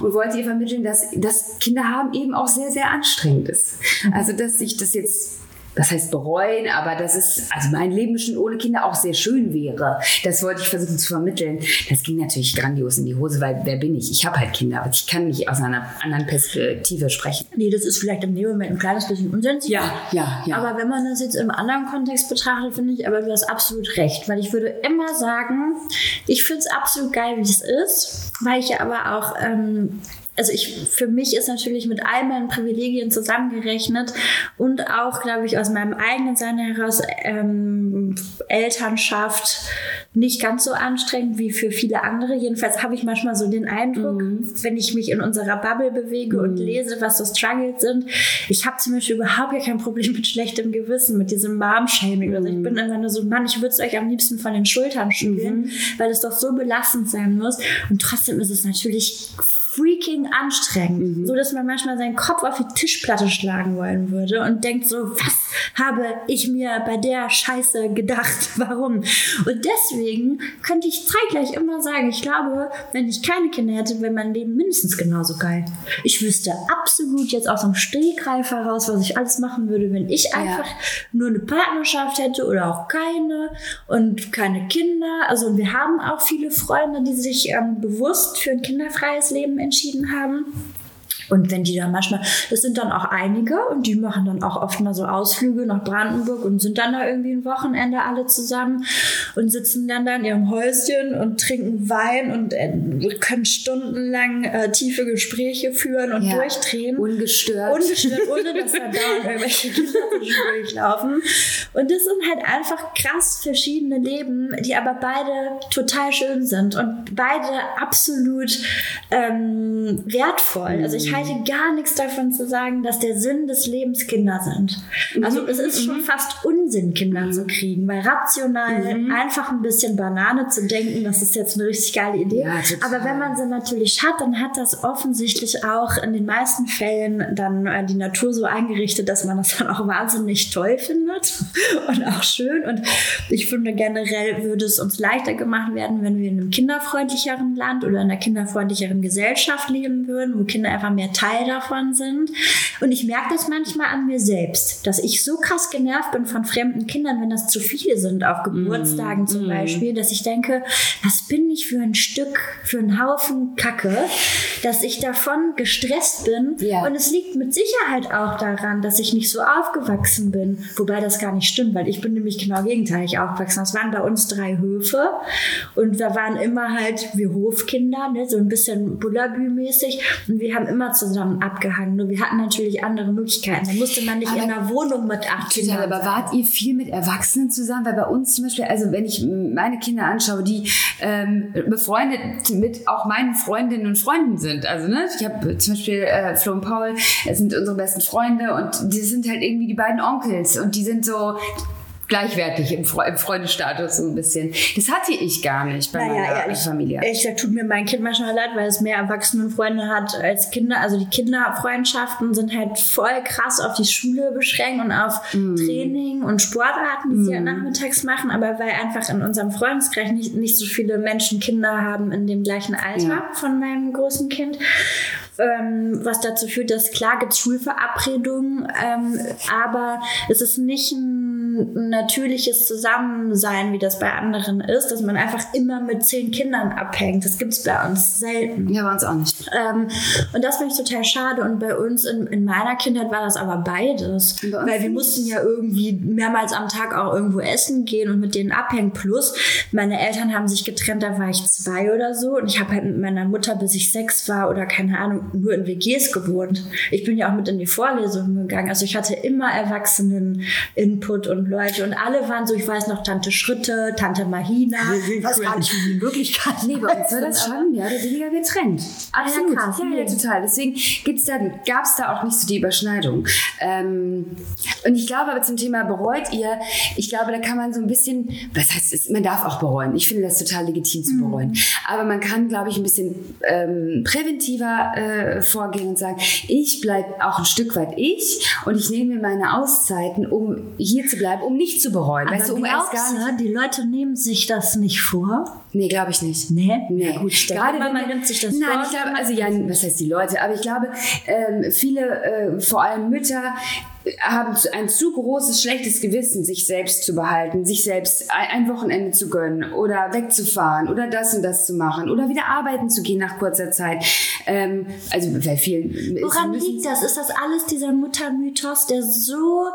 und wollte ihr vermitteln, dass, dass Kinder haben eben auch sehr, sehr anstrengend ist. Also, dass ich das jetzt das heißt bereuen, aber das ist, also mein Leben schon ohne Kinder auch sehr schön wäre. Das wollte ich versuchen zu vermitteln. Das ging natürlich grandios in die Hose, weil wer bin ich? Ich habe halt Kinder, aber ich kann nicht aus einer anderen Perspektive sprechen. nee, das ist vielleicht im Moment ein kleines bisschen unsensibel. Ja, ja, ja. Aber wenn man das jetzt im anderen Kontext betrachtet, finde ich, aber du hast absolut recht, weil ich würde immer sagen, ich finde es absolut geil, wie es ist, weil ich ja aber auch, ähm, also ich, für mich ist natürlich mit all meinen Privilegien zusammengerechnet und auch, glaube ich, aus meinem eigenen Sein heraus ähm, Elternschaft nicht ganz so anstrengend wie für viele andere. Jedenfalls habe ich manchmal so den Eindruck, mhm. wenn ich mich in unserer Bubble bewege mhm. und lese, was so Struggles sind. Ich habe zum Beispiel überhaupt kein Problem mit schlechtem Gewissen, mit diesem Mom-Shaming. Mhm. Also ich mhm. bin immer nur so, Mann, ich würde es euch am liebsten von den Schultern spielen, mhm. weil es doch so belastend sein muss. Und trotzdem ist es natürlich freaking anstrengend, mhm. so dass man manchmal seinen Kopf auf die Tischplatte schlagen wollen würde und denkt so, was habe ich mir bei der Scheiße gedacht? Warum? Und deswegen könnte ich zeitgleich immer sagen, ich glaube, wenn ich keine Kinder hätte, wäre mein Leben mindestens genauso geil. Ich wüsste absolut jetzt aus dem Stegreif heraus, was ich alles machen würde, wenn ich einfach ja. nur eine Partnerschaft hätte oder auch keine und keine Kinder. Also wir haben auch viele Freunde, die sich ähm, bewusst für ein kinderfreies Leben entschieden haben. Und wenn die dann manchmal, das sind dann auch einige und die machen dann auch oft mal so Ausflüge nach Brandenburg und sind dann da irgendwie ein Wochenende alle zusammen und sitzen dann da in ihrem Häuschen und trinken Wein und äh, können stundenlang äh, tiefe Gespräche führen und ja, durchdrehen. Ungestört. Ungestört, ohne dass da dauernd irgendwelche Kinder durchlaufen. Und das sind halt einfach krass verschiedene Leben, die aber beide total schön sind und beide absolut ähm, wertvoll. Also ich halte gar nichts davon zu sagen, dass der Sinn des Lebens Kinder sind. Also es ist schon mhm. fast Unsinn, Kinder zu kriegen, weil rational mhm. einfach ein bisschen Banane zu denken, das ist jetzt eine richtig geile Idee. Ja, Aber wenn man sie natürlich hat, dann hat das offensichtlich auch in den meisten Fällen dann äh, die Natur so eingerichtet, dass man das dann auch wahnsinnig toll findet und auch schön. Und ich finde generell würde es uns leichter gemacht werden, wenn wir in einem kinderfreundlicheren Land oder in einer kinderfreundlicheren Gesellschaft leben würden, wo Kinder einfach mehr Teil davon sind. Und ich merke das manchmal an mir selbst, dass ich so krass genervt bin von fremden Kindern, wenn das zu viele sind, auf Geburtstagen mm, zum mm. Beispiel, dass ich denke, was bin ich für ein Stück, für einen Haufen Kacke, dass ich davon gestresst bin. Ja. Und es liegt mit Sicherheit auch daran, dass ich nicht so aufgewachsen bin. Wobei das gar nicht stimmt, weil ich bin nämlich genau gegenteilig aufgewachsen. Es waren bei uns drei Höfe und da waren immer halt wir Hofkinder, ne, so ein bisschen Bullabü-mäßig. Und wir haben immer zusammen abgehangen. Nur wir hatten natürlich andere Möglichkeiten. Da musste man nicht aber in einer Wohnung mit acht Kindern. Aber wart ihr viel mit Erwachsenen zusammen? Weil bei uns zum Beispiel, also wenn ich meine Kinder anschaue, die ähm, befreundet mit auch meinen Freundinnen und Freunden sind. Also ne, ich habe zum Beispiel äh, Flo und Paul, das sind unsere besten Freunde und die sind halt irgendwie die beiden Onkels und die sind so gleichwertig im, Fre im Freundestatus so ein bisschen. Das hatte ich gar nicht bei naja, meiner ehrlich, Familie. Ehrlich gesagt tut mir mein Kind manchmal leid, weil es mehr Erwachsenenfreunde hat als Kinder. Also die Kinderfreundschaften sind halt voll krass auf die Schule beschränkt und auf mm. Training und Sportarten, die mm. sie ja nachmittags machen. Aber weil einfach in unserem Freundeskreis nicht, nicht so viele Menschen Kinder haben in dem gleichen Alter ja. von meinem großen Kind, ähm, was dazu führt, dass klar gibt es Schulverabredungen, ähm, aber es ist nicht ein natürliches Zusammensein, wie das bei anderen ist, dass man einfach immer mit zehn Kindern abhängt. Das gibt es bei uns selten. Ja, bei uns auch nicht. Ähm, und das finde ich total schade. Und bei uns in, in meiner Kindheit war das aber beides. Weil wir mussten ja irgendwie mehrmals am Tag auch irgendwo essen gehen und mit denen abhängen. Plus, meine Eltern haben sich getrennt, da war ich zwei oder so. Und ich habe halt mit meiner Mutter, bis ich sechs war oder keine Ahnung, nur in WGs gewohnt. Ich bin ja auch mit in die Vorlesungen gegangen. Also ich hatte immer Erwachsenen-Input und Leute und alle waren so, ich weiß noch, Tante Schritte, Tante Mahina. Ich weiß gar nicht, wie die Möglichkeit. Nee, bei uns war das schon mehr oder weniger getrennt. Absolut. Ja, ja, ja, total. Deswegen gibt's da, gab es da auch nicht so die Überschneidung. Ähm, und ich glaube aber zum Thema bereut ihr, ich glaube, da kann man so ein bisschen, was heißt, man darf auch bereuen. Ich finde das total legitim zu bereuen. Mhm. Aber man kann, glaube ich, ein bisschen ähm, präventiver äh, vorgehen und sagen, ich bleibe auch ein Stück weit ich und ich nehme mir meine Auszeiten, um hier zu bleiben, um nicht zu bereuen. Aber weißt du, um erst gar nicht. Die Leute nehmen sich das nicht vor? Nee, glaube ich nicht. Nee? Nee. Ja, gut, Gerade wenn man nimmt sich das Nein, vor. ich glaube, also ja, was heißt die Leute, aber ich glaube, ähm, viele, äh, vor allem Mütter, haben ein zu großes schlechtes Gewissen, sich selbst zu behalten, sich selbst ein Wochenende zu gönnen oder wegzufahren oder das und das zu machen oder wieder arbeiten zu gehen nach kurzer Zeit. Ähm, also bei vielen. Woran liegt das? Ist das alles dieser Muttermythos, der so,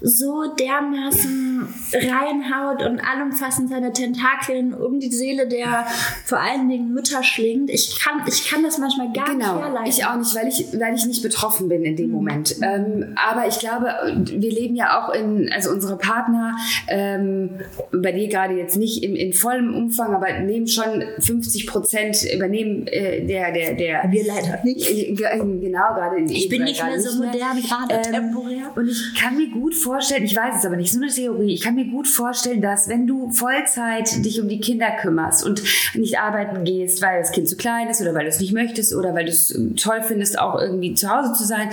so dermaßen reinhaut und allumfassend seine Tentakeln um die Seele der vor allen Dingen Mütter schlingt? Ich kann, ich kann das manchmal gar genau, nicht herleiten. Ich auch nicht, weil ich, weil ich nicht betroffen bin in dem mhm. Moment. Ähm, aber ich glaube, glaube, wir leben ja auch in, also unsere Partner, ähm, bei dir gerade jetzt nicht in, in vollem Umfang, aber nehmen schon 50 Prozent, übernehmen äh, der, der, der. Wir leider nicht. Äh, Genau, gerade in Ich bin nicht mehr so modern, gerade ähm, temporär. Und ich kann mir gut vorstellen, ich weiß es aber nicht, so eine Theorie, ich kann mir gut vorstellen, dass wenn du Vollzeit dich um die Kinder kümmerst und nicht arbeiten gehst, weil das Kind zu klein ist oder weil du es nicht möchtest oder weil du es toll findest, auch irgendwie zu Hause zu sein,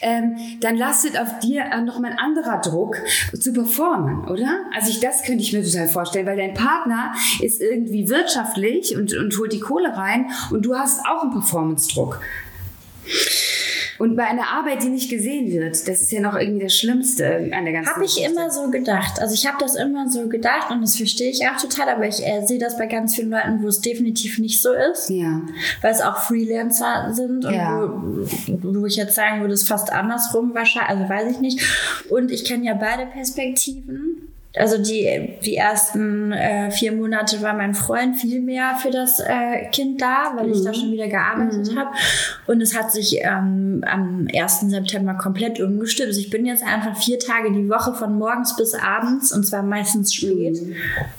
ähm, dann lastet auf dir äh, nochmal ein anderer Druck zu performen, oder? Also ich, das könnte ich mir total vorstellen, weil dein Partner ist irgendwie wirtschaftlich und, und holt die Kohle rein und du hast auch einen Performance-Druck. Und bei einer Arbeit, die nicht gesehen wird, das ist ja noch irgendwie das Schlimmste an der ganzen Habe ich Geschichte. immer so gedacht. Also ich habe das immer so gedacht und das verstehe ich auch total, aber ich äh, sehe das bei ganz vielen Leuten, wo es definitiv nicht so ist. Ja. Weil es auch Freelancer sind und Ja. wo, wo ich jetzt sagen würde, es fast andersrum wahrscheinlich, also weiß ich nicht. Und ich kenne ja beide Perspektiven. Also die, die ersten äh, vier Monate war mein Freund viel mehr für das äh, Kind da, weil ich da schon wieder gearbeitet habe. Und es hat sich ähm, am 1. September komplett umgestimmt. Also ich bin jetzt einfach vier Tage die Woche von morgens bis abends und zwar meistens spät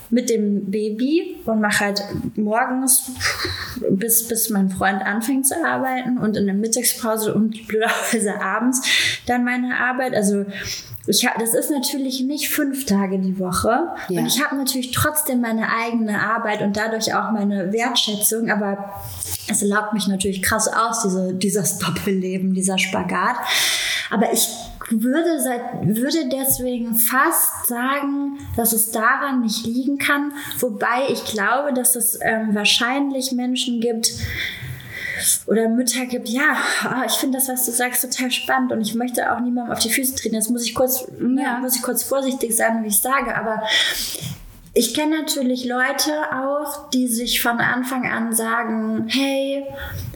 mit dem Baby und mache halt morgens bis, bis mein Freund anfängt zu arbeiten und in der Mittagspause und blöderweise abends dann meine Arbeit. Also ich hab, das ist natürlich nicht fünf Tage die Woche Ja. und ich habe natürlich trotzdem meine eigene Arbeit und dadurch auch meine Wertschätzung, aber es laugt mich natürlich krass aus, diese, dieses Doppelleben, dieser Spagat. Aber ich würde, seit, würde deswegen fast sagen, dass es daran nicht liegen kann. Wobei ich glaube, dass es ähm, wahrscheinlich Menschen gibt, oder Mütter gibt, ja, ah, ich finde das, was du sagst, total spannend und ich möchte auch niemandem auf die Füße treten. Jetzt muss ich kurz, ne, Ja. muss ich kurz vorsichtig sein, wie ich sage, aber ich kenne natürlich Leute auch, die sich von Anfang an sagen, hey,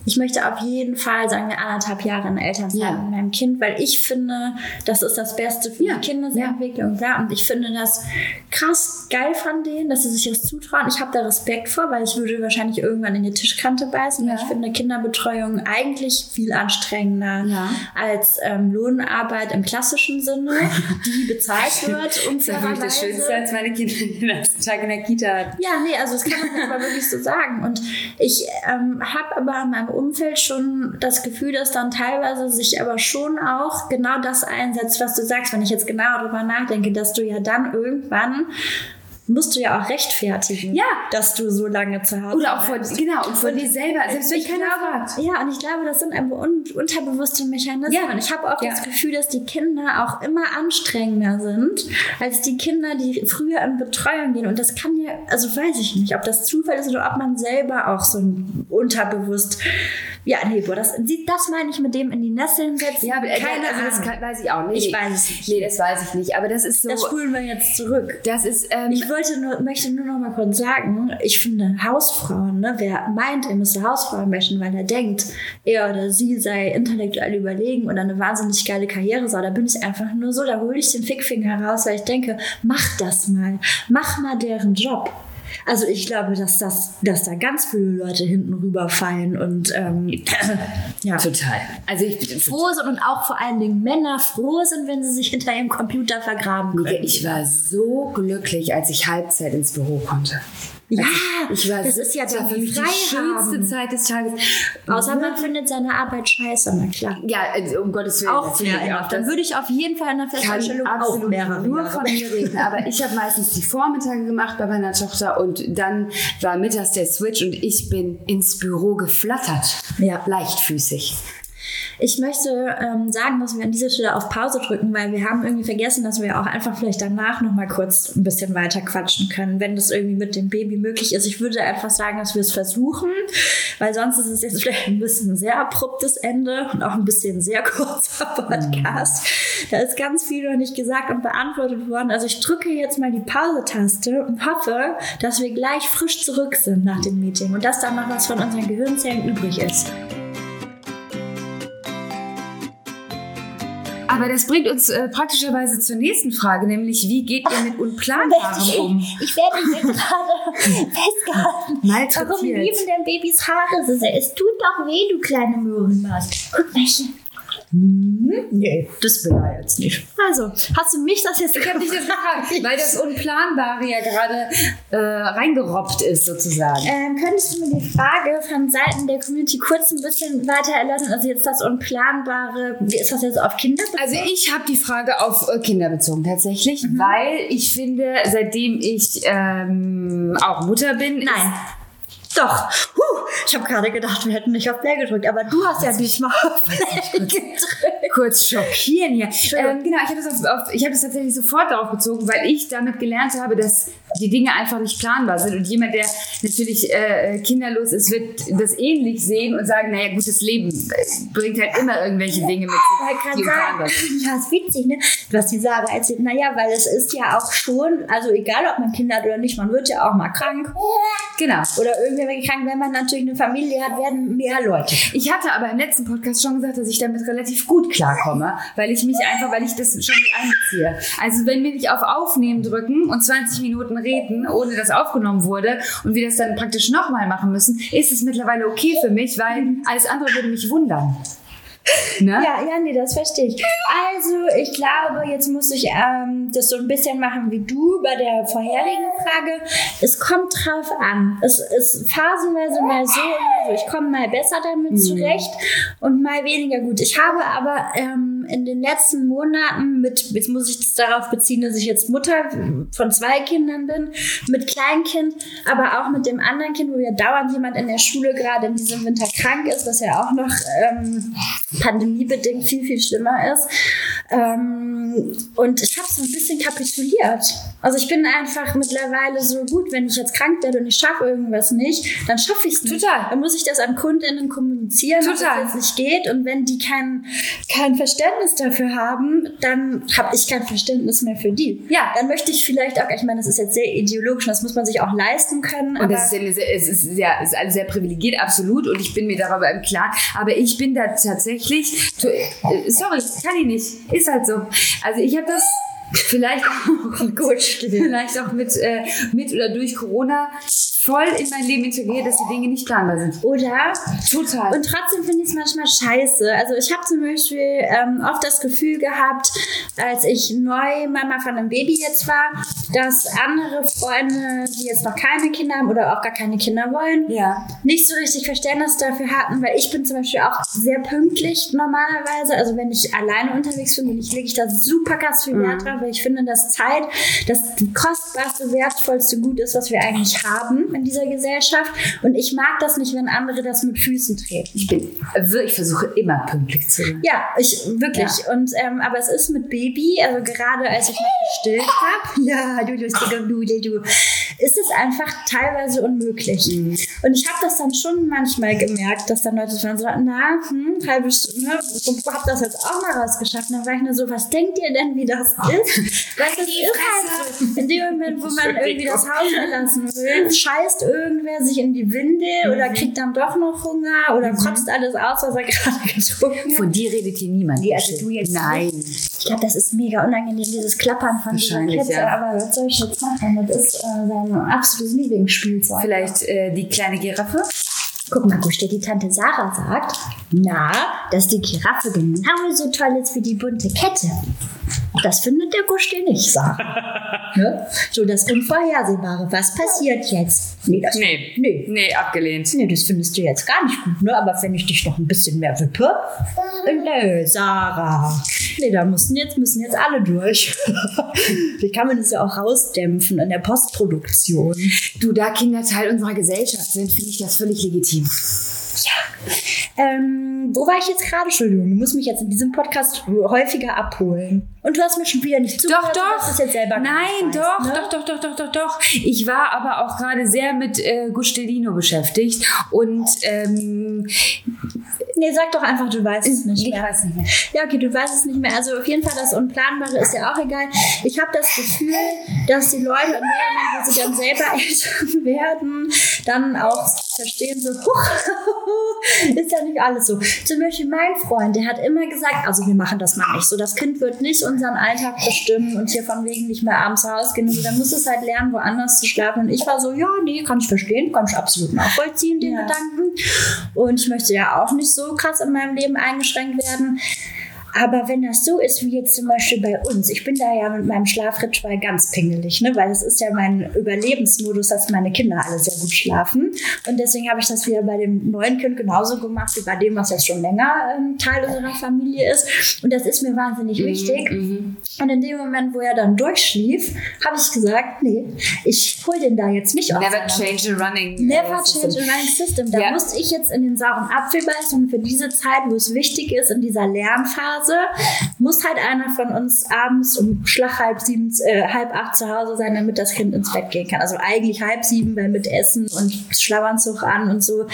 ich möchte auf jeden Fall, sagen wir, anderthalb Jahre in Elternzeit Ja. mit meinem Kind, weil ich finde, das ist das Beste für Ja, die Kindesentwicklung. Ja. Und ich finde das krass geil von denen, dass sie sich das zutrauen. Ich habe da Respekt vor, weil ich würde wahrscheinlich irgendwann in die Tischkante beißen. Ja. Ich finde Kinderbetreuung eigentlich viel anstrengender Ja. als ähm, Lohnarbeit im klassischen Sinne, die bezahlt wird. Und Das war das Schönste, als meine Kinder den ersten Tag in der Kita hatten. ja, nee, also das kann man aber wirklich so sagen. Und ich ähm, habe aber in meinem Umfeld schon das Gefühl, dass dann teilweise sich aber schon auch genau das einsetzt, was du sagst, wenn ich jetzt genau darüber nachdenke, dass du ja dann irgendwann musst du ja auch rechtfertigen, Ja. dass du so lange zu Hause Oder auch vor, genau, und vor dir selber, selbst wenn Ich keiner fragt. ja, und ich glaube, das sind einfach un unterbewusste Mechanismen. Ja. Und ich habe auch Ja. das Gefühl, dass die Kinder auch immer anstrengender sind als die Kinder, die früher in Betreuung gehen. Und das kann ja, also weiß ich nicht, ob das Zufall ist oder ob man selber auch so ein unterbewusst, ja, nee, boah, das, das meine ich mit dem in die Nesseln setzen. Ja, aber äh, keine also das kann, weiß ich auch nicht. Ich weiß es nicht. Nee, das weiß ich nicht. Aber das ist so. das spulen wir jetzt zurück. das ist. Ähm, Ich wollte nur, möchte nur noch mal kurz sagen, ich finde Hausfrauen, ne, wer meint, er müsste Hausfrauen möchten, weil er denkt, er oder sie sei intellektuell überlegen oder eine wahnsinnig geile Karriere soll, da bin ich einfach nur so, da hole ich den Fickfinger raus, weil ich denke, mach das mal, mach mal deren Job. Also ich glaube, dass das, dass da ganz viele Leute hinten rüberfallen und ähm, ja. total. Also ich bin froh sind und auch vor allen Dingen Männer froh sind, wenn sie sich hinter ihrem Computer vergraben können. ich war so glücklich, als ich Halbzeit ins Büro konnte. Ja, Ich war das ist ja dann die schönste Zeit des Tages. Außer man findet seine Arbeit scheiße, na klar. Ja, also um Gottes Willen. Auch enough. Das Dann würde ich auf jeden Fall in der Festanstellung auch absolut mehrere nur Jahre. von mir reden. Aber ich habe meistens die Vormittage gemacht bei meiner Tochter und dann war mittags der Switch und ich bin ins Büro geflattert. Ja. Leichtfüßig. Ich möchte ähm, sagen, dass wir an dieser Stelle auf Pause drücken, weil wir haben irgendwie vergessen, dass wir auch einfach vielleicht danach noch mal kurz ein bisschen weiter quatschen können, wenn das irgendwie mit dem Baby möglich ist. Ich würde einfach sagen, dass wir es versuchen, weil sonst ist es jetzt vielleicht ein bisschen ein sehr abruptes Ende und auch ein bisschen sehr kurzer Podcast. Da ist ganz viel noch nicht gesagt und beantwortet worden. Also ich drücke jetzt mal die Pause-Taste und hoffe, dass wir gleich frisch zurück sind nach dem Meeting und dass da noch was von unseren Gehirnzellen übrig ist. Aber das bringt uns äh, praktischerweise zur nächsten Frage, nämlich wie geht ihr mit Unplanbarem um? Ich werde hier gerade festgehalten. Warum Malträtiert. lieben denn Babys Haare so sehr? Es tut doch weh, du kleine Möhrenmaus. Guck mal hier. Hm, nee, das will er jetzt nicht. Also, hast du mich das jetzt Ich habe dich das gefragt, weil das Unplanbare ja gerade äh, reingerobbt ist, sozusagen. Ähm, könntest du mir die Frage von Seiten der Community kurz ein bisschen weiter erläutern? Also jetzt das Unplanbare, ist das jetzt auf Kinder? bezogen? Also ich habe die Frage auf äh, Kinder bezogen tatsächlich, weil ich finde, seitdem ich ähm, auch Mutter bin, ist- Nein. Doch. Huh, ich habe gerade gedacht, wir hätten nicht auf Play gedrückt, aber du hast ja diesmal auf Play gedrückt. kurz schockieren hier. Ähm, genau, ich habe das, auf, auf, ich hab das tatsächlich sofort darauf bezogen, weil ich damit gelernt habe, dass die Dinge einfach nicht planbar sind. Und jemand, der natürlich äh, kinderlos ist, wird das ähnlich sehen und sagen, naja gut, das Leben bringt halt immer irgendwelche Dinge mit sich, die sagen, ja, ist witzig, ne? Was die Sarah erzählt. Naja, weil es ist ja auch schon, also egal ob man Kinder hat oder nicht, man wird ja auch mal krank Genau. oder irgendwer wird krank. Wenn man natürlich eine Familie hat, werden mehr Leute. Ich hatte aber im letzten Podcast schon gesagt, dass ich damit relativ gut klarkomme, weil ich mich einfach, weil ich das schon mit einbeziehe. Also wenn wir nicht auf Aufnehmen drücken und 20 Minuten reden, ohne dass aufgenommen wurde und wir das dann praktisch nochmal machen müssen, ist es mittlerweile okay für mich, weil alles andere würde mich wundern. Ne? Ja, ja, nee, das verstehe ich. Also, ich glaube, jetzt muss ich ähm, das so ein bisschen machen wie du bei der vorherigen Frage. Es kommt drauf an. Es ist phasenweise mal so und mal so. Ich komme mal besser damit zurecht und mal weniger gut. Ich habe aber ähm, in den letzten Monaten mit, jetzt muss ich das darauf beziehen, dass ich jetzt Mutter von zwei Kindern bin, mit Kleinkind, aber auch mit dem anderen Kind, wo ja dauernd jemand in der Schule gerade in diesem Winter krank ist, was ja auch noch ähm, pandemiebedingt viel, viel schlimmer ist. Ähm, und ich habe so ein bisschen kapituliert. Also ich bin einfach mittlerweile so gut, wenn ich jetzt krank werde und ich schaffe irgendwas nicht, dann schaffe ich es nicht. Total. Dann muss ich das an KundInnen kommunizieren, dass es nicht geht. Und wenn die kein, kein Verständnis dafür haben, dann habe ich kein Verständnis mehr für die. Ja. Dann möchte ich vielleicht auch, ich meine, das ist jetzt sehr ideologisch, und das muss man sich auch leisten können. Und das ist, ja sehr, es ist, sehr, ist alles sehr privilegiert, absolut. Und ich bin mir darüber im Klaren. Aber ich bin da tatsächlich, äh, sorry, kann ich nicht. Ist halt so. Also ich habe das vielleicht auch, Gut, vielleicht auch mit, äh, mit oder durch Corona voll in mein Leben integriert, dass die Dinge nicht planbar sind. Oder? Total. Und trotzdem finde ich es manchmal scheiße. Also ich habe zum Beispiel ähm, oft das Gefühl gehabt, als ich neu Mama von einem Baby jetzt war, dass andere Freunde, die jetzt noch keine Kinder haben oder auch gar keine Kinder wollen, ja. nicht so richtig Verständnis dafür hatten, weil ich bin zum Beispiel auch sehr pünktlich normalerweise. Also wenn ich alleine unterwegs bin, bin ich, lege ich da super krass viel Wert drauf, weil ich finde, dass Zeit das kostbarste, wertvollste Gut ist, was wir eigentlich haben in dieser Gesellschaft. Und ich mag das nicht, wenn andere das mit Füßen treten. Ich bin, wirklich- ich versuche immer pünktlich zu sein. Ja, ich wirklich. Und ähm, aber es ist mit Baby, also gerade als ich noch gestillt habe, ja, du lustige Nudel, du, ist es einfach teilweise unmöglich. Und ich habe das dann schon manchmal gemerkt, dass dann Leute dann so, na, hm, halbe Stunde, ne, hab das jetzt auch mal rausgeschafft. Und dann war ich nur so, was denkt ihr denn, wie das ist? Weißt du, es ist halt so, in dem Moment, wo man irgendwie das Haus verlassen will, scheißt irgendwer sich in die Windel oder kriegt dann doch noch Hunger oder kotzt alles aus, was er gerade getrunken hat. Von dir redet hier niemand. Nee, also du jetzt Nein. Ich glaube, das ist mega unangenehm, dieses Klappern von dieser Kette. ja. Aber was soll ich jetzt machen? Das ist äh, sein absolutes Lieblingsspielzeug. Vielleicht äh, die kleine Giraffe? Guck mal, wo steht die Tante Sarah sagt, na, dass die Giraffe genauso toll ist wie die bunte Kette. Das findet der Gusti nicht, Sarah. ne? So das Unvorhersehbare. Was passiert jetzt? Nee, das, Nee. nee. Nee, abgelehnt. Nee, das findest du jetzt gar nicht gut, ne? Aber wenn ich dich noch ein bisschen mehr wippe, nö, Sarah. Nee, da müssen jetzt, müssen jetzt alle durch. Wie kann man das ja auch rausdämpfen in der Postproduktion? Du, da Kinder Teil unserer Gesellschaft sind, finde ich das völlig legitim. Ähm, wo war ich jetzt gerade? Entschuldigung, du musst mich jetzt in diesem Podcast häufiger abholen. Und du hast mir schon wieder nicht zugehört. Doch, du doch. hast es jetzt selber Nein, gesagt, doch, ne? doch, doch, doch, doch, doch, doch. Ich war aber auch gerade sehr mit äh, Gustelino beschäftigt und ähm, Nee, sag doch einfach, du weißt es nicht ich mehr. weiß nicht mehr. Ja, okay, du weißt es nicht mehr. Also auf jeden Fall das Unplanbare ist ja auch egal. Ich habe das Gefühl, dass die Leute dem Moment, wo sie dann selber Eltern werden, dann auch verstehen so, huch, ist ja nicht alles so. Zum Beispiel mein Freund, der hat immer gesagt, also wir machen das mal nicht so. Das Kind wird nicht unseren Alltag bestimmen und hier von wegen nicht mehr abends rausgehen. Und so, dann muss es halt lernen, woanders zu schlafen. Und ich war so, ja, nee, kann ich verstehen, kann ich absolut nachvollziehen, den Ja. Gedanken. Und ich möchte ja auch nicht so krass in meinem Leben eingeschränkt werden. Aber wenn das so ist, wie jetzt zum Beispiel bei uns, ich bin da ja mit meinem Schlafritual ganz pingelig, ne? weil es ist ja mein Überlebensmodus, dass meine Kinder alle sehr gut schlafen. Und deswegen habe ich das wieder bei dem neuen Kind genauso gemacht wie bei dem, was jetzt schon länger ähm, Teil unserer Familie ist. Und das ist mir wahnsinnig mhm, wichtig. Mhm. Und in dem Moment, wo er dann durchschlief, habe ich gesagt, nee, ich hole den da jetzt nicht auf. Never change a running äh, Never system. change a running system. Da ja. musste ich jetzt in den sauren Apfel beißen und für diese Zeit, wo es wichtig ist, in dieser Lernphase, muss halt einer von uns abends um Schlag halb sieben, äh, halb acht zu Hause sein, damit das Kind ins Bett gehen kann. Also eigentlich halb sieben, weil mit Essen und Schlafanzug an und so.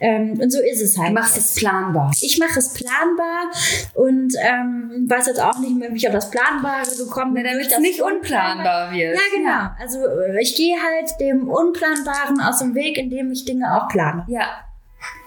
Ähm, und so ist es halt. Du machst es planbar. Ich mache es planbar und ähm, weiß jetzt auch nicht mehr, wie ich auf das Planbare gekommen bin. Damit es nicht unplanbar wird. Ja, genau. Ja. Also äh, ich gehe halt dem Unplanbaren aus dem Weg, indem ich Dinge auch plane. Ja,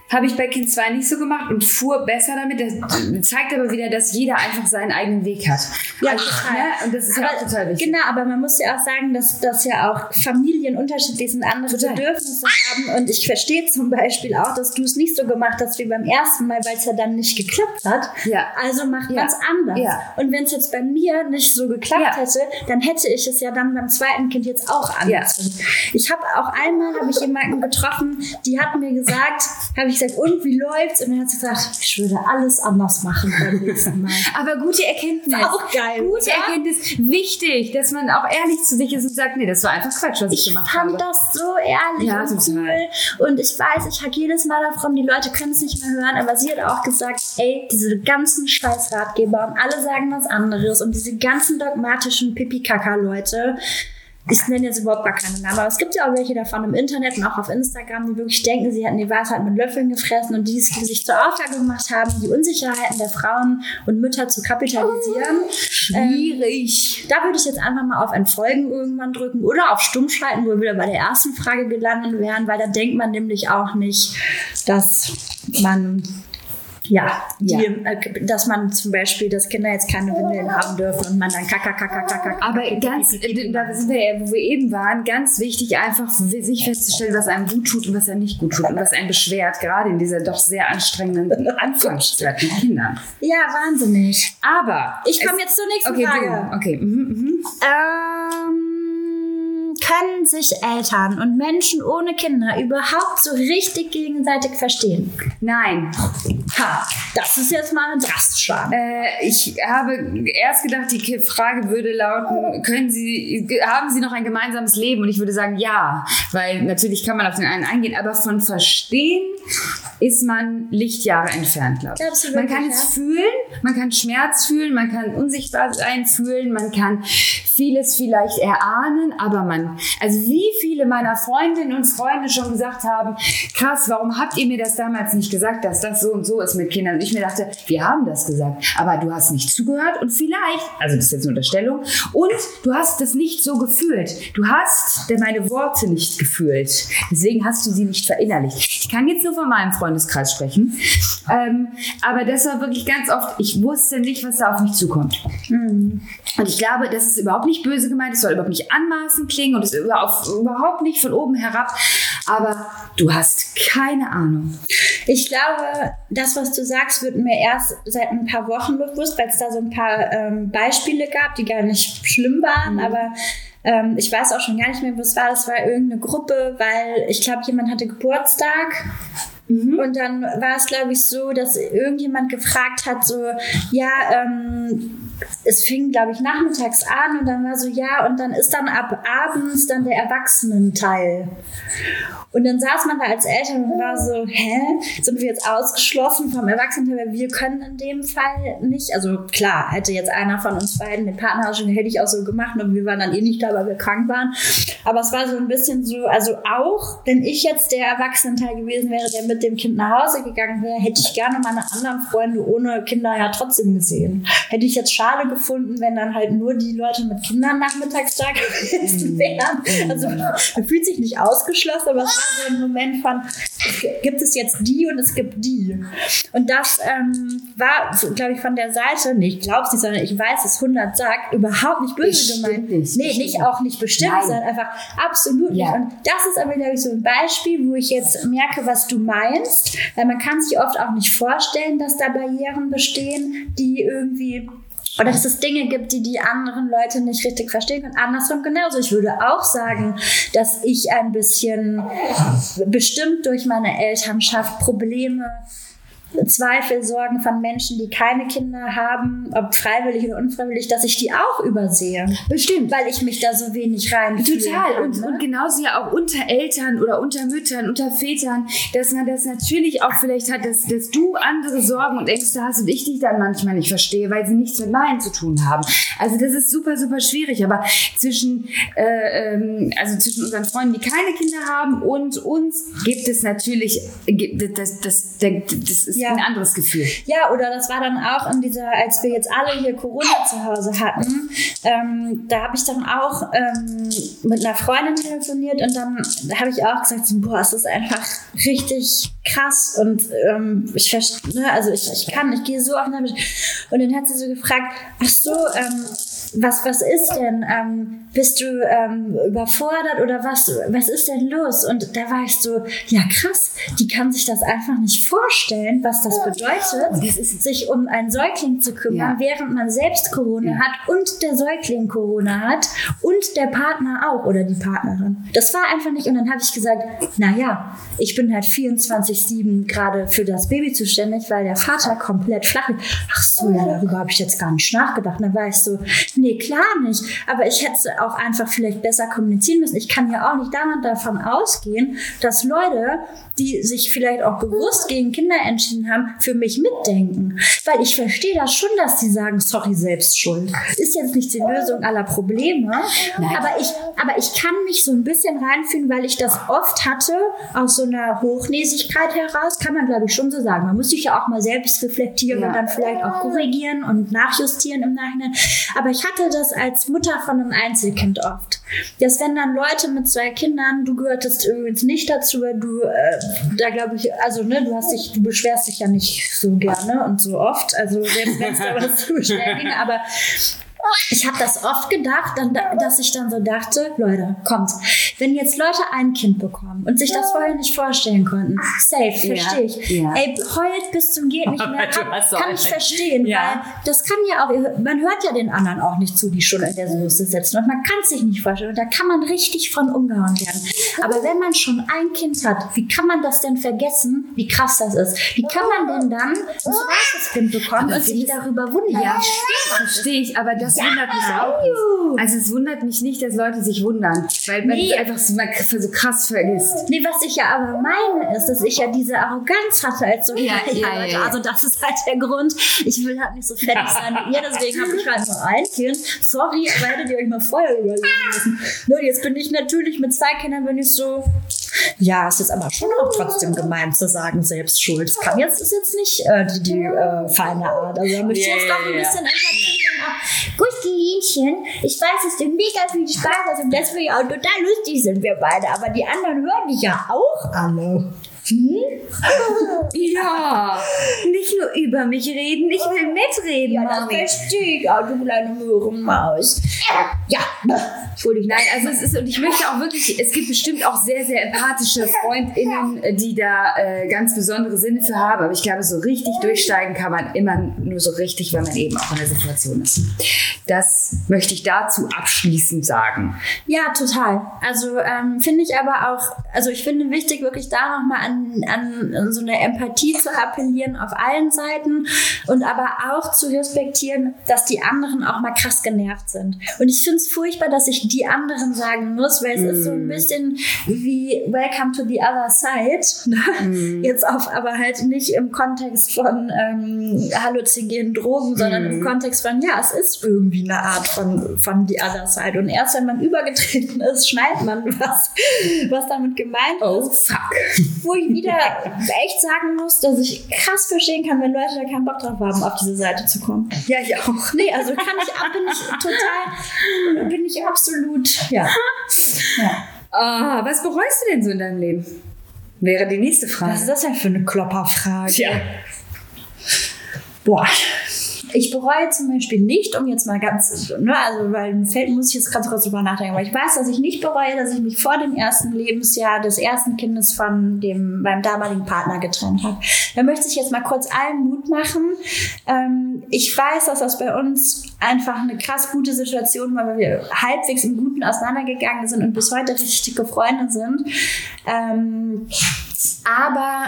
habe ich bei Kind 2 nicht so gemacht und fuhr besser damit. Das zeigt aber wieder, dass jeder einfach seinen eigenen Weg hat. Ja, also, total. Ne? Und das ist aber, ja auch total wichtig. Genau, aber man muss ja auch sagen, dass, dass ja auch Familien unterschiedlich sind, andere total. Bedürfnisse haben. Und ich verstehe zum Beispiel auch, dass du es nicht so gemacht hast wie beim ersten Mal, weil es ja dann nicht geklappt hat. Ja. Also macht man es anders. Ja. Und wenn es jetzt bei mir nicht so geklappt ja. hätte, dann hätte ich es ja dann beim zweiten Kind jetzt auch anders. Ja. Ich habe auch einmal, habe ich jemanden getroffen, die hat mir gesagt, habe ich ich gesagt, und wie läuft's? Und dann hat sie gesagt, ich würde alles anders machen beim nächsten Mal. Aber gute Erkenntnis. Auch geil. Gute oder? Erkenntnis. Wichtig, dass man auch ehrlich zu sich ist und sagt, nee, das war einfach Quatsch, was ich, ich gemacht habe. Ich fand das so ehrlich ja, und cool. Und ich weiß, ich hack jedes Mal davon, die Leute können es nicht mehr hören, aber sie hat auch gesagt, ey, diese ganzen scheiß Ratgeber und alle sagen was anderes und diese ganzen dogmatischen Pipi-Kaka-Leute, ich nenne jetzt überhaupt gar keine Namen, aber es gibt ja auch welche davon im Internet und auch auf Instagram, die wirklich denken, sie hätten die Weisheit mit Löffeln gefressen und die sich zur Aufgabe gemacht haben, die Unsicherheiten der Frauen und Mütter zu kapitalisieren. Oh, schwierig. Ähm, da würde ich jetzt einfach mal auf Entfolgen irgendwann drücken oder auf Stummschalten, wo wir wieder bei der ersten Frage gelandet wären, weil da denkt man nämlich auch nicht, dass man ja, die, ja. Äh, dass man zum Beispiel, dass Kinder jetzt keine Windeln haben dürfen und man dann kaka, kaka, kaka, Aber ganz, da sind wir ja, wo wir eben waren, ganz wichtig einfach sich festzustellen, was einem gut tut und was einem nicht gut tut und was einen beschwert, gerade in dieser doch sehr anstrengenden Anfangszeit mit Kindern. Ja, wahnsinnig. Aber. Ich komme jetzt zur nächsten okay, Frage. Du, okay, mhm, mhm. Ähm können sich Eltern und Menschen ohne Kinder überhaupt so richtig gegenseitig verstehen? Nein. Ha, das ist jetzt mal ein drastischer. Äh, ich habe erst gedacht, die Frage würde lauten, können Sie, haben Sie noch ein gemeinsames Leben? Und ich würde sagen, ja, weil natürlich kann man auf den einen eingehen, aber von Verstehen ist man Lichtjahre entfernt, glaube ich. man kann es fühlen, man kann Schmerz fühlen, man kann unsichtbar sein fühlen, man kann vieles vielleicht erahnen, aber man, also wie viele meiner Freundinnen und Freunde schon gesagt haben, krass, warum habt ihr mir das damals nicht gesagt, dass das so und so ist mit Kindern? Und ich mir dachte, wir haben das gesagt, aber du hast nicht zugehört und vielleicht, also das ist jetzt eine Unterstellung, und du hast das nicht so gefühlt. Du hast meine Worte nicht gefühlt. Deswegen hast du sie nicht verinnerlicht. Ich kann jetzt nur von meinem Freundeskreis sprechen. Ähm, aber das war wirklich ganz oft, ich wusste nicht, was da auf mich zukommt. Mhm. Und ich glaube, das ist überhaupt nicht böse gemeint, es soll überhaupt nicht anmaßend klingen und es ist überhaupt nicht von oben herab. Aber du hast keine Ahnung. Ich glaube, das, was du sagst, wird mir erst seit ein paar Wochen bewusst, weil es da so ein paar ähm, Beispiele gab, die gar nicht schlimm waren, mhm. aber ähm, ich weiß auch schon gar nicht mehr, was war. Das war irgendeine Gruppe, weil ich glaube, jemand hatte Geburtstag Mhm. Und dann war es, glaube ich, so, dass irgendjemand gefragt hat, so, ja, ähm, es fing, glaube ich, nachmittags an und dann war so, ja, und dann ist dann ab abends dann der Erwachsenenteil. Und dann saß man da als Eltern und war so, hä, sind wir jetzt ausgeschlossen vom Erwachsenenteil, weil wir können in dem Fall nicht. Also klar, hätte jetzt einer von uns beiden den Partner schon, hätte ich auch so gemacht und wir waren dann eh nicht da, weil wir krank waren. Aber es war so ein bisschen so, also auch, wenn ich jetzt der Erwachsenenteil gewesen wäre, der mit dem Kind nach Hause gegangen wäre, hätte ich gerne meine anderen Freunde ohne Kinder ja trotzdem gesehen. Hätte ich jetzt schade schade gefunden, wenn dann halt nur die Leute mit Kindern nachmittags da gewesen Mhm. wären. Also man fühlt sich nicht ausgeschlossen, aber es war so ein Moment von, gibt es jetzt die und es gibt die. Und das ähm, war, glaube ich, von der Seite, nee, ich glaube es nicht, sondern ich weiß, es 100 sagt, überhaupt nicht böse Bestimmt gemeint. nicht, Nee, bestimmt nicht auch nicht bestimmt, Nein. sondern einfach absolut Ja. nicht. Und das ist aber, glaube ich, so ein Beispiel, wo ich jetzt merke, was du meinst. Weil man kann sich oft auch nicht vorstellen, dass da Barrieren bestehen, die irgendwie oder dass es Dinge gibt, die die anderen Leute nicht richtig verstehen können. Andersrum genauso. Ich würde auch sagen, dass ich ein bisschen bestimmt durch meine Elternschaft Probleme Zweifel, Sorgen von Menschen, die keine Kinder haben, ob freiwillig oder unfreiwillig, dass ich die auch übersehe. Bestimmt. Weil ich mich da so wenig rein Total. Und, ne? und genauso ja auch unter Eltern oder unter Müttern, unter Vätern, dass man das natürlich auch vielleicht hat, dass, dass du andere Sorgen und Ängste hast und ich dich dann manchmal nicht verstehe, weil sie nichts mit meinen zu tun haben. Also das ist super, super schwierig. Aber zwischen, äh, ähm, also zwischen unseren Freunden, die keine Kinder haben und uns, gibt es natürlich, das, das, das, das ist Ja. ein anderes Gefühl. Ja, oder das war dann auch in dieser, als wir jetzt alle hier Corona zu Hause hatten, ähm, da habe ich dann auch ähm, mit einer Freundin telefoniert und dann habe ich auch gesagt, so, boah, es ist einfach richtig krass und ähm, ich verstehe, ne, also ich, ich kann, ich gehe so oft damit. Und dann hat sie so gefragt, ach so, ähm, was, was ist denn? Ähm, bist du ähm, überfordert oder was, was ist denn los? Und da war ich so, ja krass, die kann sich das einfach nicht vorstellen, was das bedeutet, sich um einen Säugling zu kümmern, Ja. während man selbst Corona Ja. hat und der Säugling Corona hat und der Partner auch oder die Partnerin. Das war einfach nicht. Und dann habe ich gesagt, naja, ich bin halt 24-7 gerade für das Baby zuständig, weil der Vater komplett flach liegt. Ach so, ja, darüber habe ich jetzt gar nicht nachgedacht. Und dann war ich so, nee, klar nicht. Aber ich hätte auch einfach vielleicht besser kommunizieren müssen. Ich kann ja auch nicht davon ausgehen, dass Leute, die sich vielleicht auch bewusst gegen Kinder entschieden haben, für mich mitdenken. Weil ich verstehe das schon, dass die sagen, sorry, selbst schuld. Ist jetzt nicht die Lösung aller Probleme. Aber ich, aber ich kann mich so ein bisschen reinfühlen, weil ich das oft hatte, aus so einer Hochnäsigkeit heraus, kann man glaube ich schon so sagen. Man muss sich ja auch mal selbst reflektieren Ja. und dann vielleicht auch korrigieren und nachjustieren im Nachhinein. Aber ich hatte das als Mutter von einem Einzelkind oft. Dass wenn dann Leute mit zwei Kindern, du gehörtest übrigens nicht dazu, weil du äh, da glaube ich, also ne, du hast dich, du beschwerst dich ja nicht so gerne und so oft, also selbst wenn es da was zu beschweren ging, aber ich habe das oft gedacht, dass ich dann so dachte, Leute, kommt, wenn jetzt Leute ein Kind bekommen und sich das vorher nicht vorstellen konnten, safe, verstehe ich. ja. Ey, heult bis zum geht nicht mehr, kann, kann ich verstehen, Ja. weil das kann ja auch, man hört ja den anderen auch nicht zu, die schon in der Soße sitzen und man kann es sich nicht vorstellen und da kann man richtig von umgehauen werden. Aber wenn man schon ein Kind hat, wie kann man das denn vergessen, wie krass das ist? Wie kann man denn dann ein zweites Kind bekommen und sich darüber wundern? Ja, verstehe ich, aber das wundert mich auch nicht. Also es wundert mich nicht, dass Leute sich wundern, weil man Nee. es einfach so, mal so krass vergisst. Nee, was ich ja aber meine, ist, dass ich ja diese Arroganz hatte als so, Ja, ja, ja, also das ist halt der Grund. Ich will halt nicht so fertig sein mit ihr, deswegen habe ich halt nur ein Kind. Sorry, aber hättet ihr euch mal vorher überlegen müssen. Nur jetzt bin ich natürlich mit zwei Kindern, bin ich so, ja, es ist aber schon auch trotzdem gemein zu sagen, selbst schuld. Das kann jetzt, ist jetzt nicht äh, die, die äh, feine Art. Also da möchte ich Ja, jetzt doch ein bisschen Empathie. Auch, Gut, Gelinchen, ich weiß, dass du mega viel Spaß hast und deswegen auch total lustig sind wir beide, aber die anderen hören dich ja auch alle. Ja, nicht nur über mich reden, ich will mitreden, Ja, das verstehe ich. Auch, du kleine Möhrenmaus. Ja, Entschuldigung. Nein, also es ist, und ich möchte auch wirklich, es gibt bestimmt auch sehr, sehr empathische FreundInnen, die da äh, ganz besondere Sinne für haben, aber ich glaube, so richtig durchsteigen kann man immer nur so richtig, wenn man eben auch in der Situation ist. Das möchte ich dazu abschließend sagen. Ja, total. Also ähm, finde ich aber auch, also ich finde wichtig, wirklich da nochmal an, an so eine Empathie zu appellieren auf allen Seiten und aber auch zu respektieren, dass die anderen auch mal krass genervt sind. Und ich finde es furchtbar, dass ich die anderen sagen muss, weil es ist so ein bisschen wie Welcome to the other side. Ne? Jetzt auf, aber halt nicht im Kontext von ähm, halluzinogenen Drogen, sondern im Kontext von, ja, es ist irgendwie eine Art hat von, von The Other Side. Und erst wenn man übergetreten ist, schneidet man, was, was damit gemeint Oh, ist. fuck. Wo ich wieder echt sagen muss, dass ich krass verstehen kann, wenn Leute da keinen Bock drauf haben, auf diese Seite zu kommen. Ja, ich auch. Nee, also kann ich, bin ich total, bin ich absolut, ja. ja. Ah, was bereust du denn so in deinem Leben? Wäre die nächste Frage. Was ist das denn für eine Klopperfrage? Tja. Boah. Ich bereue zum Beispiel nicht, um jetzt mal ganz, ne, also weil Feld muss ich jetzt ganz kurz drüber nachdenken, aber ich weiß, dass ich nicht bereue, dass ich mich vor dem ersten Lebensjahr des ersten Kindes von dem meinem damaligen Partner getrennt habe. Da möchte ich jetzt mal kurz allen Mut machen. Ähm, ich weiß, dass das bei uns einfach eine krass gute Situation war, weil wir halbwegs im Guten auseinandergegangen sind und bis heute richtige Freunde sind. Ähm, aber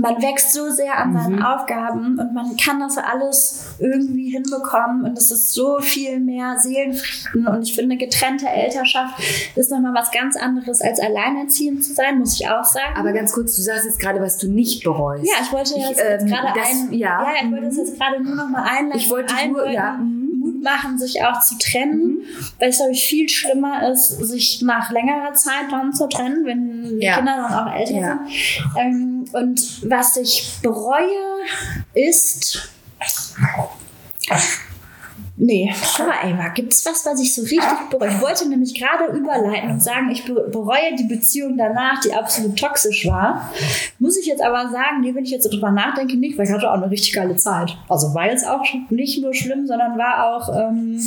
man wächst so sehr an seinen Aufgaben und man kann das alles irgendwie hinbekommen und es ist so viel mehr Seelenfrieden und ich finde getrennte Elternschaft ist nochmal was ganz anderes als alleinerziehend zu sein, muss ich auch sagen. Aber ganz kurz, du sagst jetzt gerade, was du nicht bereust. ja, ich wollte Ich, jetzt, jetzt ähm, gerade das- ein, ja. ich wollte das jetzt gerade nur noch mal einleiten. Ich wollte nur- Leuten ja, mhm. Machen, sich auch zu trennen, weil es glaube ich viel schlimmer ist, sich nach längerer Zeit dann zu trennen, wenn die Ja. Kinder dann auch älter Ja. sind. Ähm, und was ich bereue, ist Nee, guck mal, Ava, gibt's was, was ich so richtig bereue? Ich wollte nämlich gerade überleiten und sagen, ich be- bereue die Beziehung danach, die absolut toxisch war. Muss ich jetzt aber sagen, nee, wenn ich jetzt so drüber nachdenke, nicht, weil ich hatte auch eine richtig geile Zeit. Also war jetzt auch nicht nur schlimm, sondern war auch, ähm,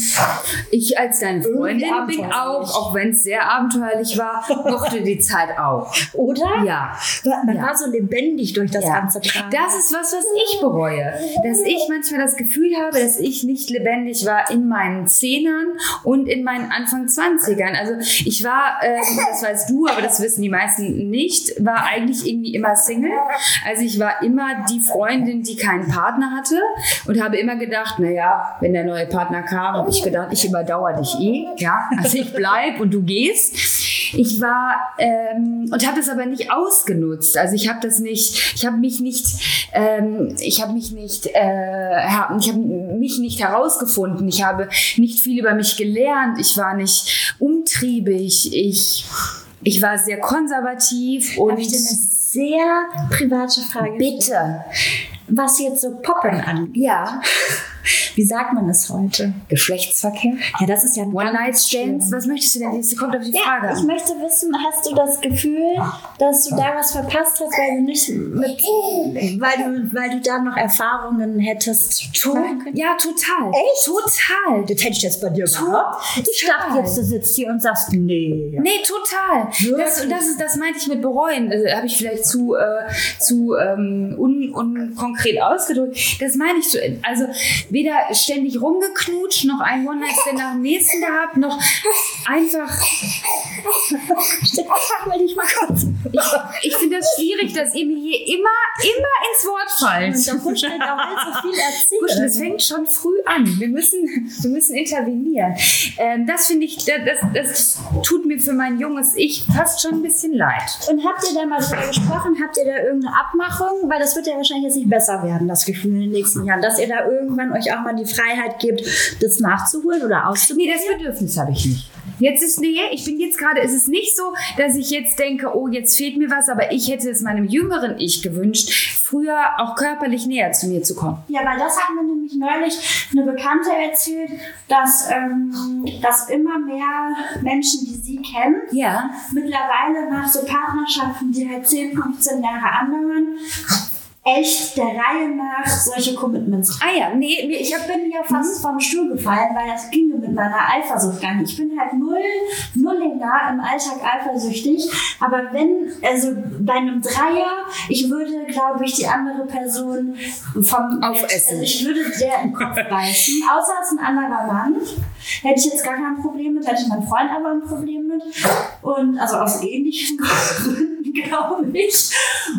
Ich als deine Freundin bin auch, auch wenn es sehr abenteuerlich war, mochte die Zeit auch. oder? Ja. Man Ja. war so lebendig durch das Ja. ganze Tragen. Das ist was, was ich bereue. Dass ich manchmal das Gefühl habe, dass ich nicht lebendig war in meinen Zehnern und in meinen Anfang Zwanzigern. Also ich war, äh, das weißt du, aber das wissen die meisten nicht, war eigentlich irgendwie immer Single. Also ich war immer die Freundin, die keinen Partner hatte und habe immer gedacht, naja, wenn der neue Partner kam, habe ich gedacht, ich überdauere dich eh. Ja, also ich bleib und du gehst. Ich war ähm, und habe das aber nicht ausgenutzt. Also ich habe das nicht, ich habe mich nicht, ähm, ich habe mich nicht, äh, ich habe mich nicht herausgefunden. Ich habe nicht viel über mich gelernt. Ich war nicht umtriebig. Ich ich war sehr konservativ und Habe ich dir eine sehr private Frage? bitte, Was jetzt so Poppen angeht. ja, Wie sagt man es heute? Geschlechtsverkehr, Ja, das ist ja ein One Night Stands. Was möchtest du denn? Jetzt kommt auf die Ja, Frage. ich möchte wissen, hast du das Gefühl, dass du da was verpasst hast, weil du nicht mit, weil du, weil du da noch Erfahrungen hättest machen können? Ja, total. Echt? Total. Das hätte ich jetzt bei dir gehabt. Ich dachte jetzt, du sitzt hier und sagst, nee. Nee, total. Das, das, ist, das meinte ich mit bereuen. Also, Habe ich vielleicht zu, äh, zu ähm, un, unkonkret ausgedrückt. Das meine ich. so. Also weder ständig rumgeknutscht, noch ein One-Night-Stand nach dem nächsten gehabt, noch einfach... Ich mal kurz. Ich, ich finde das schwierig, dass ihr mir hier immer, immer ins Wort fallt. Und da da will so viel erzählen. das fängt schon früh an. Wir müssen, wir müssen intervenieren. Ähm, das finde ich, das, das tut mir für mein junges Ich fast schon ein bisschen leid. Und habt ihr da mal drüber gesprochen? Habt ihr da irgendeine Abmachung? Weil das wird ja wahrscheinlich jetzt nicht besser werden, das Gefühl in den nächsten Jahren, dass ihr da irgendwann euch auch mal die Freiheit gebt, das nachzuholen oder auszuprobieren. Nee, das Bedürfnis habe ich nicht. Jetzt ist, nee, ich bin jetzt gerade, es ist nicht so, dass ich jetzt denke, oh, jetzt fehlt mir was, aber ich hätte es meinem jüngeren Ich gewünscht, früher auch körperlich näher zu mir zu kommen. Ja, weil das hat mir nämlich neulich eine Bekannte erzählt, dass, ähm, dass immer mehr Menschen, die sie kennen, Ja. mittlerweile nach so Partnerschaften, die halt 10, 15 Jahre andauern, echt der Reihe nach solche Commitments Ah ja, nee, Ich bin ja fast vom Stuhl gefallen, weil das ginge mit meiner Eifersucht gar nicht. Ich bin halt null, nullinger im Alltag eifersüchtig. Aber wenn, also bei einem Dreier, ich würde, glaube ich, die andere Person vom Aufessen. Also ich würde der im Kopf beißen. Außer es ist ein anderer Mann. Hätte ich jetzt gar kein Problem mit, hätte ich mein Freund aber ein Problem mit. Und also aus ähnlichen Gründen, glaube ich.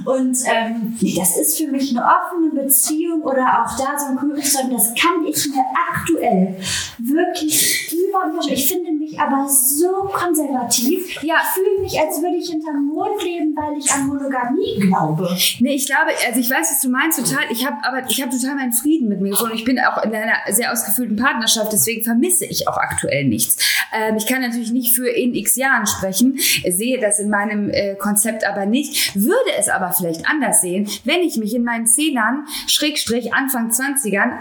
Und ähm, nee, das ist für mich eine offene Beziehung oder auch da so ein Kühlschrank, das kann ich mir aktuell wirklich überhaupt nicht. Ich finde mich aber so konservativ. Ja. Ich fühle mich, als würde ich hinterm Mond leben, weil ich an Monogamie glaube. Nee, ich glaube, also ich weiß, was du meinst total. Ich habe aber ich habe total meinen Frieden mit mir gefunden. Ich bin auch in einer sehr ausgefüllten Partnerschaft, deswegen vermisse ich auch aktuell nichts. Ähm, ich kann natürlich nicht für in x Jahren sprechen, sehe das in meinem äh, Konzept aber nicht, würde es aber vielleicht anders sehen, wenn ich mich in meinen Zehnern, Schrägstrich Anfang 20ern,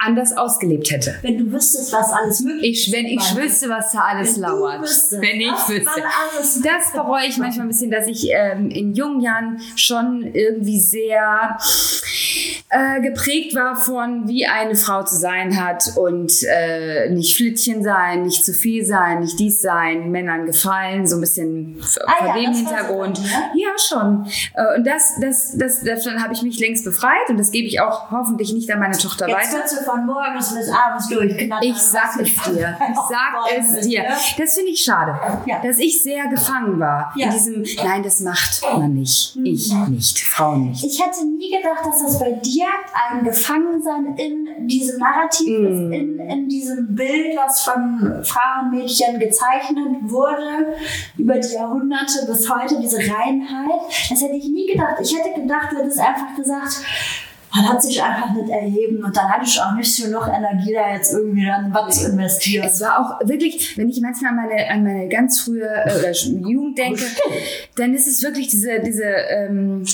anders ausgelebt hätte. Wenn du wüsstest, was alles möglich ist. Wenn ich wüsste, was da alles wenn lauert. Wüsstest, wenn ich wüsste. Das bereue ich manchmal ein bisschen, dass ich ähm, in jungen Jahren schon irgendwie sehr äh, geprägt war von, wie eine Frau zu sein hat und äh, nicht Flittchen sein, nicht zu viel sein, nicht dies sein, Männern gefallen, so ein bisschen ah, vor ja, dem Hintergrund. Dann, ne? Ja, schon. Äh, und das, das, das, davon habe ich mich längst befreit und das gebe ich auch hoffentlich nicht an meine Tochter Jetzt weiter von morgens bis abends durchknattern. Ich sag es dir. Ich sag es dir. Das finde ich schade, ja. dass ich sehr gefangen war ja. in diesem, nein, das macht man nicht. Ich mhm. nicht, Frauen nicht. Ich hätte nie gedacht, dass das bei dir ein Gefangensein in diesem Narrativ mm. ist, in, in diesem Bild, was von Frauen, Mädchen gezeichnet wurde, über die Jahrhunderte bis heute, diese Reinheit. Das hätte ich nie gedacht. Ich hätte gedacht, du hättest einfach gesagt, man hat sich einfach nicht erheben und dann hatte ich auch nicht so noch Energie, da jetzt irgendwie dann was zu investieren. Es war auch wirklich, wenn ich manchmal an meine, an meine ganz frühe äh, Jugend denke, dann ist es wirklich diese, diese ähm,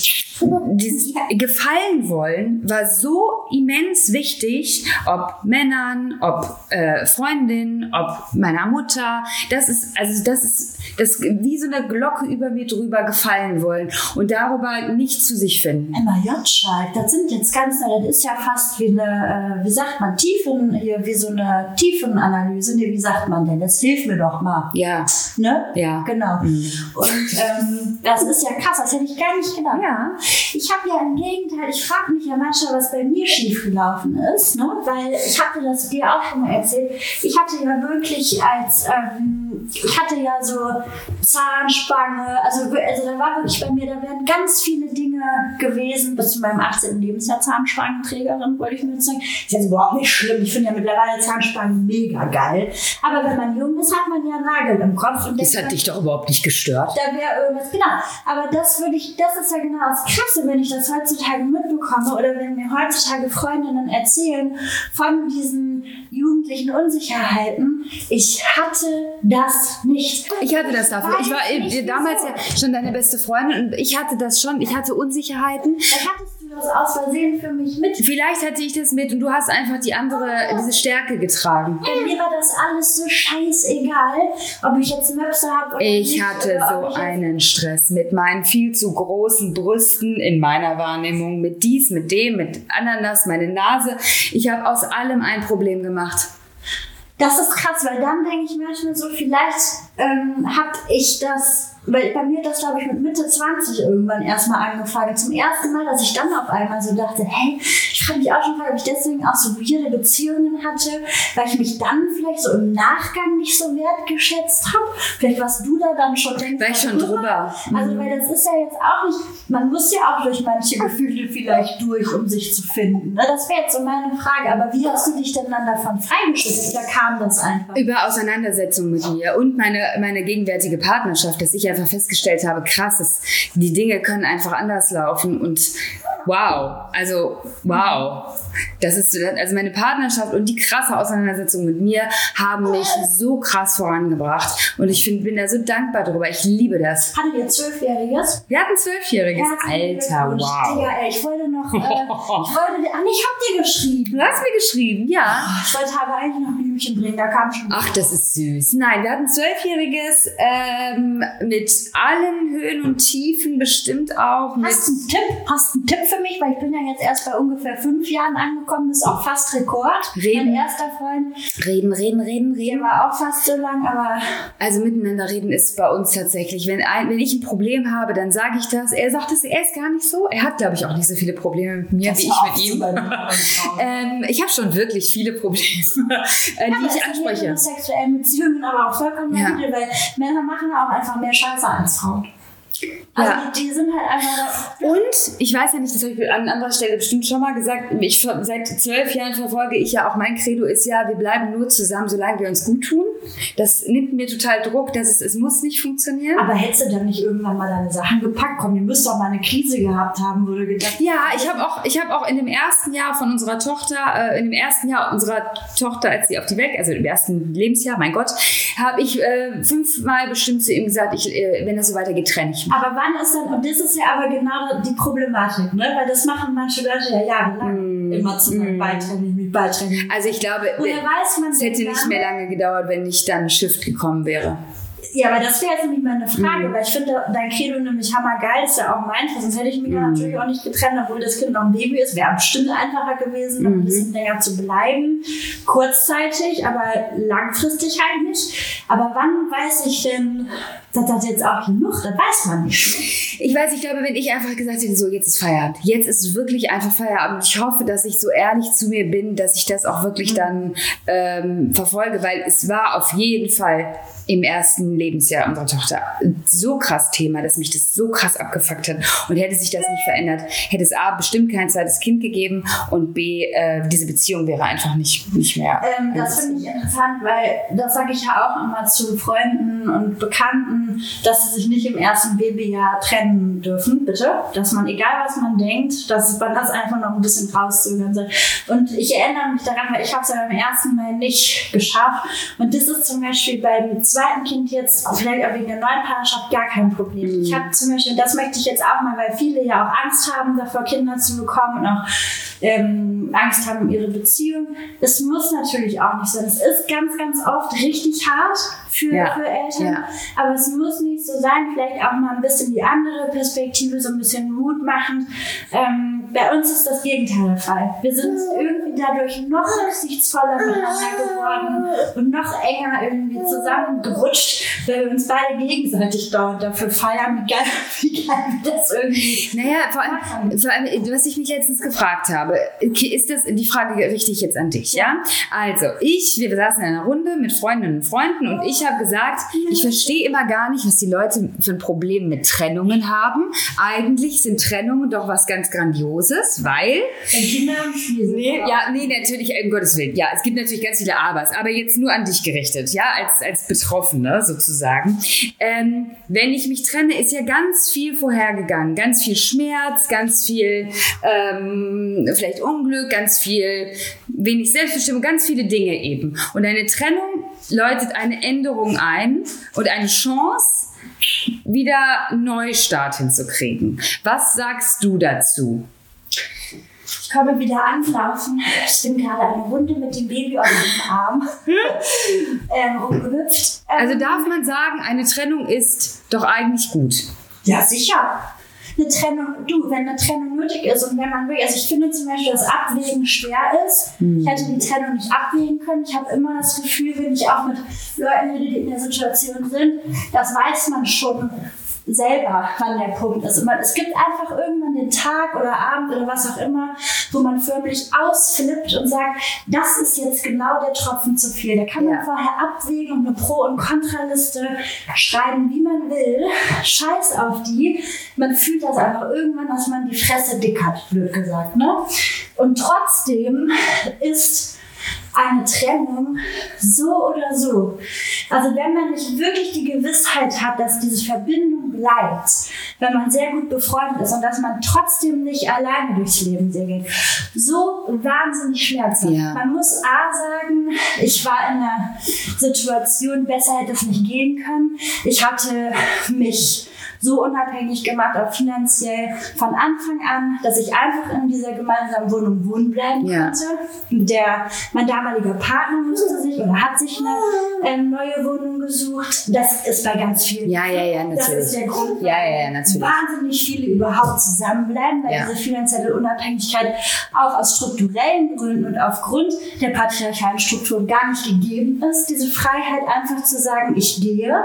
dieses Gefallen wollen war so immens wichtig, ob Männern, ob äh, Freundinnen, ob meiner Mutter. Das ist, also das ist, das wie so eine Glocke über mir drüber gefallen wollen und darüber nicht zu sich finden. Emma Jotschalk, das sind jetzt ganz, das ist ja fast wie eine, äh, wie sagt man, Tiefen, hier, wie so eine Tiefenanalyse. Nee, wie sagt man denn? Das hilft mir doch mal. Ja. Ne? Ja. Genau. Mhm. Und ähm, das ist ja krass, das hätte ich gar nicht gedacht. Ja. Ich habe ja im Gegenteil, ich frage mich ja manchmal, was bei mir schiefgelaufen ist, ne? weil ich hatte das dir auch schon mal erzählt. Ich hatte ja wirklich als, ähm, ich hatte ja so Zahnspange, also, also da war wirklich bei mir, da wären ganz viele Dinge gewesen, bis zu meinem 18. Lebensjahr Zahnspangenträgerin, wollte ich mir sagen. Ist jetzt überhaupt nicht schlimm. Ich finde ja mittlerweile Zahnspangen mega geil. Aber wenn man jung ist, hat man ja Nagel im Kopf. Und das hat dich doch überhaupt nicht gestört. Da wäre irgendwas, genau. Aber das würde ich, das ist ja genau das Krasse, wenn ich das heutzutage mitbekomme oder wenn mir heutzutage Freundinnen erzählen von diesen jugendlichen Unsicherheiten. Ich hatte das nicht. Ich hatte das dafür. Ich war damals ja schon deine beste Freundin und ich hatte das schon. Ich hatte Unsicherheiten. Da hattest das aus Versehen für mich mit. Vielleicht hatte ich das mit und du hast einfach die andere, diese Stärke getragen. Bei mir war das alles so scheißegal, ob ich jetzt Möpse habe oder ich nicht. Hatte ich hatte so einen Stress mit meinen viel zu großen Brüsten in meiner Wahrnehmung, mit dies, mit dem, mit Ananas, meine Nase. Ich habe aus allem ein Problem gemacht. Das ist krass, weil dann denke ich manchmal so, vielleicht ähm, habe ich das weil bei mir das, glaube ich, mit Mitte 20 irgendwann erstmal angefangen. Zum ersten Mal, dass ich dann auf einmal so dachte, hey, ich frage mich auch schon ob ich deswegen auch so weirde Beziehungen hatte, weil ich mich dann vielleicht so im Nachgang nicht so wertgeschätzt habe. Vielleicht warst du da dann schon denkst, War ich schon drüber. Also, mhm. weil das ist ja jetzt auch nicht, man muss ja auch durch manche Gefühle vielleicht durch, um sich zu finden. Ne? Das wäre jetzt so meine Frage. Aber wie hast du dich denn dann davon freigeschüttet? Oder kam das einfach? Über Auseinandersetzung mit mir und meine, meine gegenwärtige Partnerschaft, dass ich ja einfach festgestellt habe, krass, das, die Dinge können einfach anders laufen und wow, also wow. Das ist also meine Partnerschaft und die krasse Auseinandersetzung mit mir haben mich so krass vorangebracht und ich find, bin da so dankbar drüber. Ich liebe das. Hattet ihr zwölfjähriges? Wir hatten zwölfjähriges. Alter, wow. Digga, ey, ich wollte noch, äh, ich wollte, ach, ich hab dir geschrieben. Du hast mir geschrieben, ja. Ich wollte aber eigentlich noch Blümchen bringen, da kam schon. Ach, das ist süß. Nein, wir hatten zwölfjähriges ähm, mit allen Höhen und Tiefen bestimmt auch. Hast du einen Tipp? Hast einen Tipp für mich? Weil ich bin ja jetzt erst bei ungefähr fünf Jahren angekommen. Das ist auch fast Rekord. Reden. Mein erster Freund. Reden, reden, reden, reden. Der war auch fast so lang, aber. Also miteinander reden ist bei uns tatsächlich. Wenn, ein, wenn ich ein Problem habe, dann sage ich das. Er sagt es erst gar nicht so. Er hat, glaube ich, auch nicht so viele Probleme mit mir das wie ich mit ihm. ähm, ich habe schon wirklich viele Probleme, äh, die ich anspreche. Sexuelle Beziehungen, aber auch vollkommen ja. weil Männer machen auch einfach mehr Scheiße als Frauen. Also ja. die, die, sind halt einfach. Und ich weiß ja nicht, das habe ich an anderer Stelle bestimmt schon mal gesagt. Ich, seit zwölf Jahren verfolge ich ja auch mein Credo ist ja, wir bleiben nur zusammen, solange wir uns gut tun. Das nimmt mir total Druck, dass es, es muss nicht funktionieren. Aber hättest du dann nicht irgendwann mal deine Sachen gepackt? Komm, ihr müsst doch mal eine Krise gehabt haben, wurde gedacht. Ja, ich habe auch, ich habe auch in dem ersten Jahr von unserer Tochter, äh, in dem ersten Jahr unserer Tochter, als sie auf die Welt, also im ersten Lebensjahr, mein Gott, habe ich äh, fünfmal bestimmt zu ihm gesagt, ich, äh, wenn das so weitergeht, trenne ich. Aber wann ist dann, und das ist ja aber genau die Problematik, ne? weil das machen manche Leute ja jahrelang. Mm. Immer zu mm. beitreten, mit beitreten. Also ich glaube, es hätte nicht mehr lange gedauert, wenn nicht dann ein Shift gekommen wäre. Ja, aber das wäre jetzt nämlich meine Frage, mhm. weil ich finde dein Credo nämlich hammergeil, ist ja auch meins, sonst hätte ich mich mhm. natürlich auch nicht getrennt, obwohl das Kind noch ein Baby ist. Wäre bestimmt einfacher gewesen, mhm. ein bisschen länger zu bleiben. Kurzzeitig, aber langfristig halt nicht. Aber wann weiß ich denn, dass das jetzt auch genug, das weiß man nicht. Ich weiß, ich glaube, wenn ich einfach gesagt hätte, so, jetzt ist Feierabend. Jetzt ist wirklich einfach Feierabend. Ich hoffe, dass ich so ehrlich zu mir bin, dass ich das auch wirklich mhm. dann ähm, verfolge, weil es war auf jeden Fall im ersten Lebensjahr unserer Tochter so krass Thema, dass mich das so krass abgefuckt hat. Und hätte sich das nicht verändert, hätte es A, bestimmt kein zweites Kind gegeben und B, äh, diese Beziehung wäre einfach nicht, nicht mehr. Ähm, das finde ich interessant, weil das sage ich ja auch immer zu Freunden und Bekannten, dass sie sich nicht im ersten Babyjahr trennen dürfen, bitte. Dass man, egal was man denkt, dass man das einfach noch ein bisschen rauszögern soll. Und ich erinnere mich daran, weil ich habe es ja beim ersten Mal nicht geschafft. Und das ist zum Beispiel beim zweiten Kind jetzt, vielleicht auch wegen der neuen Partnerschaft, gar kein Problem. Ich habe zum Beispiel, das möchte ich jetzt auch mal, weil viele ja auch Angst haben, davor Kinder zu bekommen und auch ähm, Angst haben um ihre Beziehung. Es muss natürlich auch nicht sein. Es ist ganz, ganz oft richtig hart für, ja. für Eltern, ja. aber es muss nicht so sein. Vielleicht auch mal ein bisschen die andere Perspektive, so ein bisschen Mut machen. Ähm, bei uns ist das Gegenteil der Fall. Wir sind irgendwie dadurch noch rücksichtsvoller miteinander geworden und noch enger irgendwie zusammengerutscht, weil wir uns beide gegenseitig dauernd dafür feiern, wie geil, wie geil das irgendwie. Naja, vor allem, vor allem, was ich mich letztens gefragt habe, ist das die Frage richtig jetzt an dich, ja? Also, ich, wir saßen in einer Runde mit Freundinnen und Freunden und ich habe gesagt, ich verstehe immer gar nicht, was die Leute für ein Problem mit Trennungen haben. Eigentlich sind Trennungen doch was ganz Grandioses. Großes, weil. Kinder nee, ja, nee, natürlich, um Gottes Willen. Ja, es gibt natürlich ganz viele Abers, aber jetzt nur an dich gerichtet, ja, als, als Betroffene sozusagen. Ähm, wenn ich mich trenne, ist ja ganz viel vorhergegangen. Ganz viel Schmerz, ganz viel ähm, vielleicht Unglück, ganz viel wenig Selbstbestimmung, ganz viele Dinge eben. Und eine Trennung läutet eine Änderung ein und eine Chance, wieder Neustart hinzukriegen. Was sagst du dazu? Ich komme wieder anlaufen. Ich bin gerade eine Runde mit dem Baby auf dem Arm ähm, rumgehüpft. Ähm, also darf man sagen, eine Trennung ist doch eigentlich gut. Ja, sicher. Eine Trennung, du, wenn eine Trennung nötig ist und wenn man will, also ich finde zum Beispiel, dass Abwägen schwer ist. Hm. Ich hätte die Trennung nicht abwägen können. Ich habe immer das Gefühl, wenn ich auch mit Leuten rede, die in der Situation sind, das weiß man schon selber, wann der Punkt ist. Und es gibt einfach irgendwann den Tag oder Abend oder was auch immer, wo man förmlich ausflippt und sagt, das ist jetzt genau der Tropfen zu viel. Da kann man ja. vorher abwägen und eine Pro- und Kontraliste schreiben, wie man will. Scheiß auf die. Man fühlt das einfach irgendwann, dass man die Fresse dick hat, blöd gesagt. Ne? Und trotzdem ist eine Trennung so oder so. Also wenn man nicht wirklich die Gewissheit hat, dass diese Verbindung bleibt, wenn man sehr gut befreundet ist und dass man trotzdem nicht alleine durchs Leben segelt, so wahnsinnig schmerzhaft. Ja. Man muss A sagen, ich war in einer Situation, besser hätte es nicht gehen können. Ich hatte mich so unabhängig gemacht, auch finanziell von Anfang an, dass ich einfach in dieser gemeinsamen Wohnung wohnen bleiben ja. konnte. Der, mein damaliger Partner musste sich oder hat sich eine äh, neue Wohnung gesucht. Das ist bei ganz vielen. Ja, ja, ja, natürlich. Das ist der Grund, ja, ja, ja, natürlich. wahnsinnig viele überhaupt zusammenbleiben, weil ja. diese finanzielle Unabhängigkeit auch aus strukturellen Gründen und aufgrund der patriarchalen Strukturen gar nicht gegeben ist. Diese Freiheit einfach zu sagen, ich gehe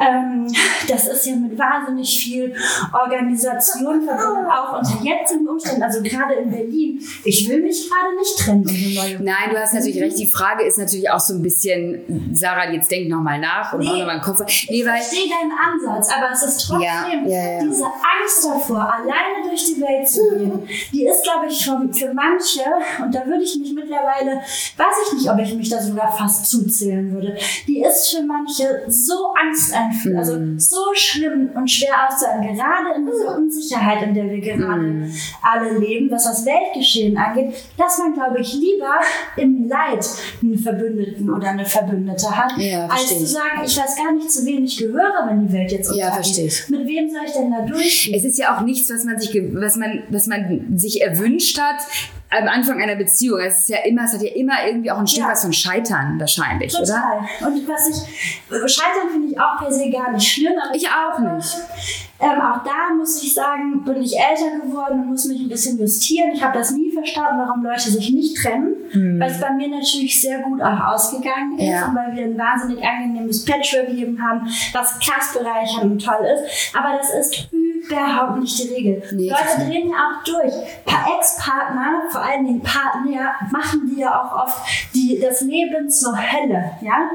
Ähm, das ist ja mit wahnsinnig viel Organisation verbunden, auch unter jetzigen Umständen, also gerade in Berlin. Ich will mich gerade nicht trennen. Um Nein, du hast natürlich recht. Die Frage ist natürlich auch so ein bisschen, Sarah, jetzt denk nochmal nach und nee, mach nochmal einen Kopf. Nee, weil, ich verstehe deinen Ansatz, aber es ist trotzdem ja, ja, ja. diese Angst davor, alleine durch die Welt zu gehen, die ist, glaube ich, schon für manche, und da würde ich mich mittlerweile, weiß ich nicht, ob ich mich da sogar fast zuzählen würde, die ist für manche so angsteinflößend, also mhm. so schlimm und schwer auszuhalten, gerade in dieser Unsicherheit, in der wir gerade mm. alle leben, was das Weltgeschehen angeht, dass man, glaube ich, lieber im Leid einen Verbündeten oder eine Verbündete hat, ja, als zu sagen, ich weiß gar nicht, zu wem ich gehöre, wenn die Welt jetzt untergeht. Ja, verstehe ich. Mit wem soll ich denn da durchgehen? Es ist ja auch nichts, was man sich, was man, was man sich erwünscht hat, am Anfang einer Beziehung. Es ist ja immer, es hat ja immer irgendwie auch ein Stück ja. was von Scheitern wahrscheinlich, Total. oder? Und was ich, Scheitern finde ich auch per se gar nicht schlimm. Aber ich auch nicht. Ähm, auch da muss ich sagen, bin ich älter geworden und muss mich ein bisschen justieren. Ich habe das nie verstanden, warum Leute sich nicht trennen, hm. weil es bei mir natürlich sehr gut auch ausgegangen ist ja. und weil wir ein wahnsinnig angenehmes Patchwork-Leben haben, was krass bereichernd und toll ist. Aber das ist überhaupt nicht die Regel. Nee, Leute drehen ja auch durch. Paar Ex-Partner, vor allen Dingen Partner, machen die ja auch oft die, das Leben zur Hölle. Ja?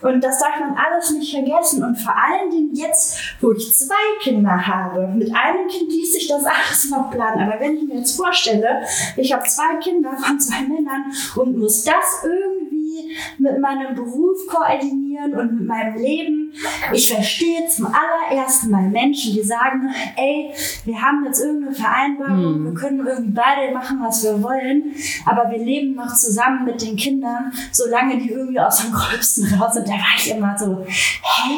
Und das darf man alles nicht vergessen. Und vor allen Dingen jetzt, wo ich zwei Kinder habe. Mit einem Kind ließ sich das alles noch planen. Aber wenn ich mir jetzt vorstelle, ich habe zwei Kinder von zwei Männern und muss das irgendwie mit meinem Beruf koordinieren und mit meinem Leben. Ich verstehe zum allerersten Mal Menschen, die sagen, ey, wir haben jetzt irgendeine Vereinbarung, mm. wir können irgendwie beide machen, was wir wollen, aber wir leben noch zusammen mit den Kindern, solange die irgendwie aus dem Gröbsten raus sind da war ich immer so, hä,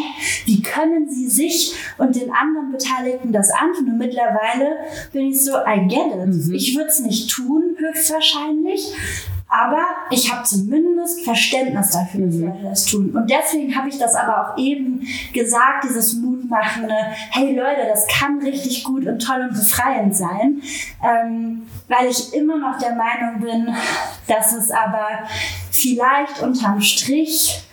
wie können sie sich und den anderen Beteiligten das antun? Und mittlerweile bin ich so, I get it. Mhm. Ich würde es nicht tun, höchstwahrscheinlich. Aber ich habe zumindest Verständnis dafür, dass mhm. Leute das tun. Und deswegen habe ich das aber auch eben gesagt, dieses Mutmachende, hey Leute, das kann richtig gut und toll und befreiend sein. Ähm, weil ich immer noch der Meinung bin, dass es aber vielleicht unterm Strich